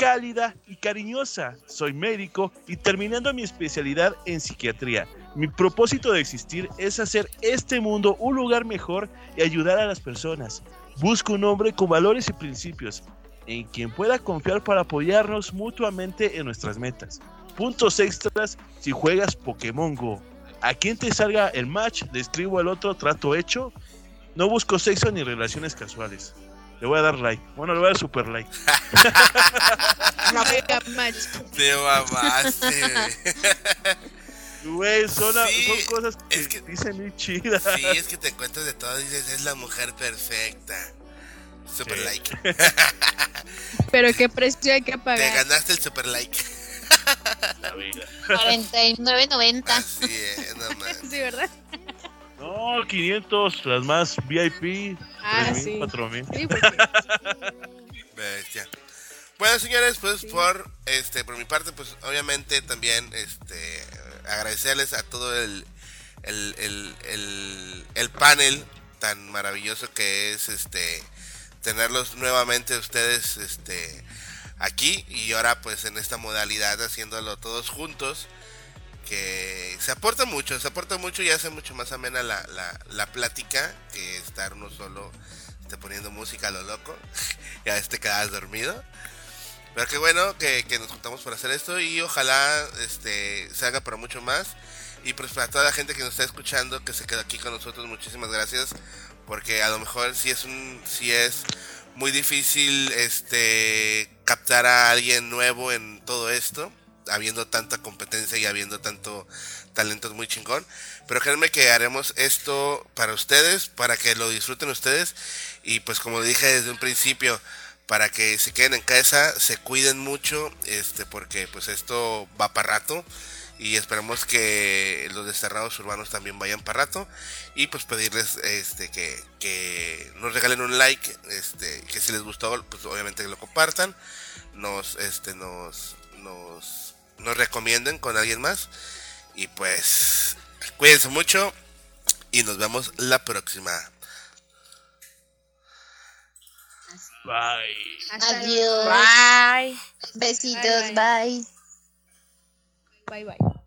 cálida y cariñosa. Soy médico y terminando mi especialidad en psiquiatría. Mi propósito de existir es hacer este mundo un lugar mejor y ayudar a las personas. Busco un hombre con valores y principios, en quien pueda confiar para apoyarnos mutuamente en nuestras metas. Puntos extras si juegas Pokémon Go. A quien te salga el match, le escribo al otro trato hecho. No busco sexo ni relaciones casuales. Le voy a dar like. Bueno, le voy a dar super like. Te mamaste, güey. Son, son cosas que, dicen muy chidas. Sí, es que te encuentras de todo y dices, es la mujer perfecta. Super like. Pero qué precio hay que pagar. Te ganaste el super like. 49.90. Así es, no más. Sí, ¿verdad? No, 500, las más VIP. Ah, sí. 4000. Sí. Bestia. Bueno, señores, pues por este por mi parte, pues obviamente también este agradecerles a todo el el, el, el, el panel tan maravilloso que es este tenerlos nuevamente ustedes este aquí y ahora pues en esta modalidad haciéndolo todos juntos que se aporta mucho, se aporta mucho y hace mucho más amena la, la, la plática que estar uno solo este, poniendo música a lo loco y a veces te quedas dormido. Pero qué bueno que, nos juntamos para hacer esto y ojalá este, se haga para mucho más. Y pues para toda la gente que nos está escuchando, que se queda aquí con nosotros, muchísimas gracias. Porque a lo mejor si es un, si es muy difícil este captar a alguien nuevo en todo esto habiendo tanta competencia y habiendo tanto talento muy chingón. Pero créanme que haremos esto para ustedes, para que lo disfruten ustedes. Y pues como dije desde un principio, para que se queden en casa, se cuiden mucho, este, porque pues esto va para rato. Y esperamos que los desterrados urbanos también vayan para rato. Y pues pedirles este que, que nos regalen un like, este, que si les gustó, pues obviamente que lo compartan. Nos, este, nos, nos nos recomienden con alguien más. Y pues, cuídense mucho y nos vemos la próxima. Bye. Adiós. Bye. Besitos, bye. Bye, bye.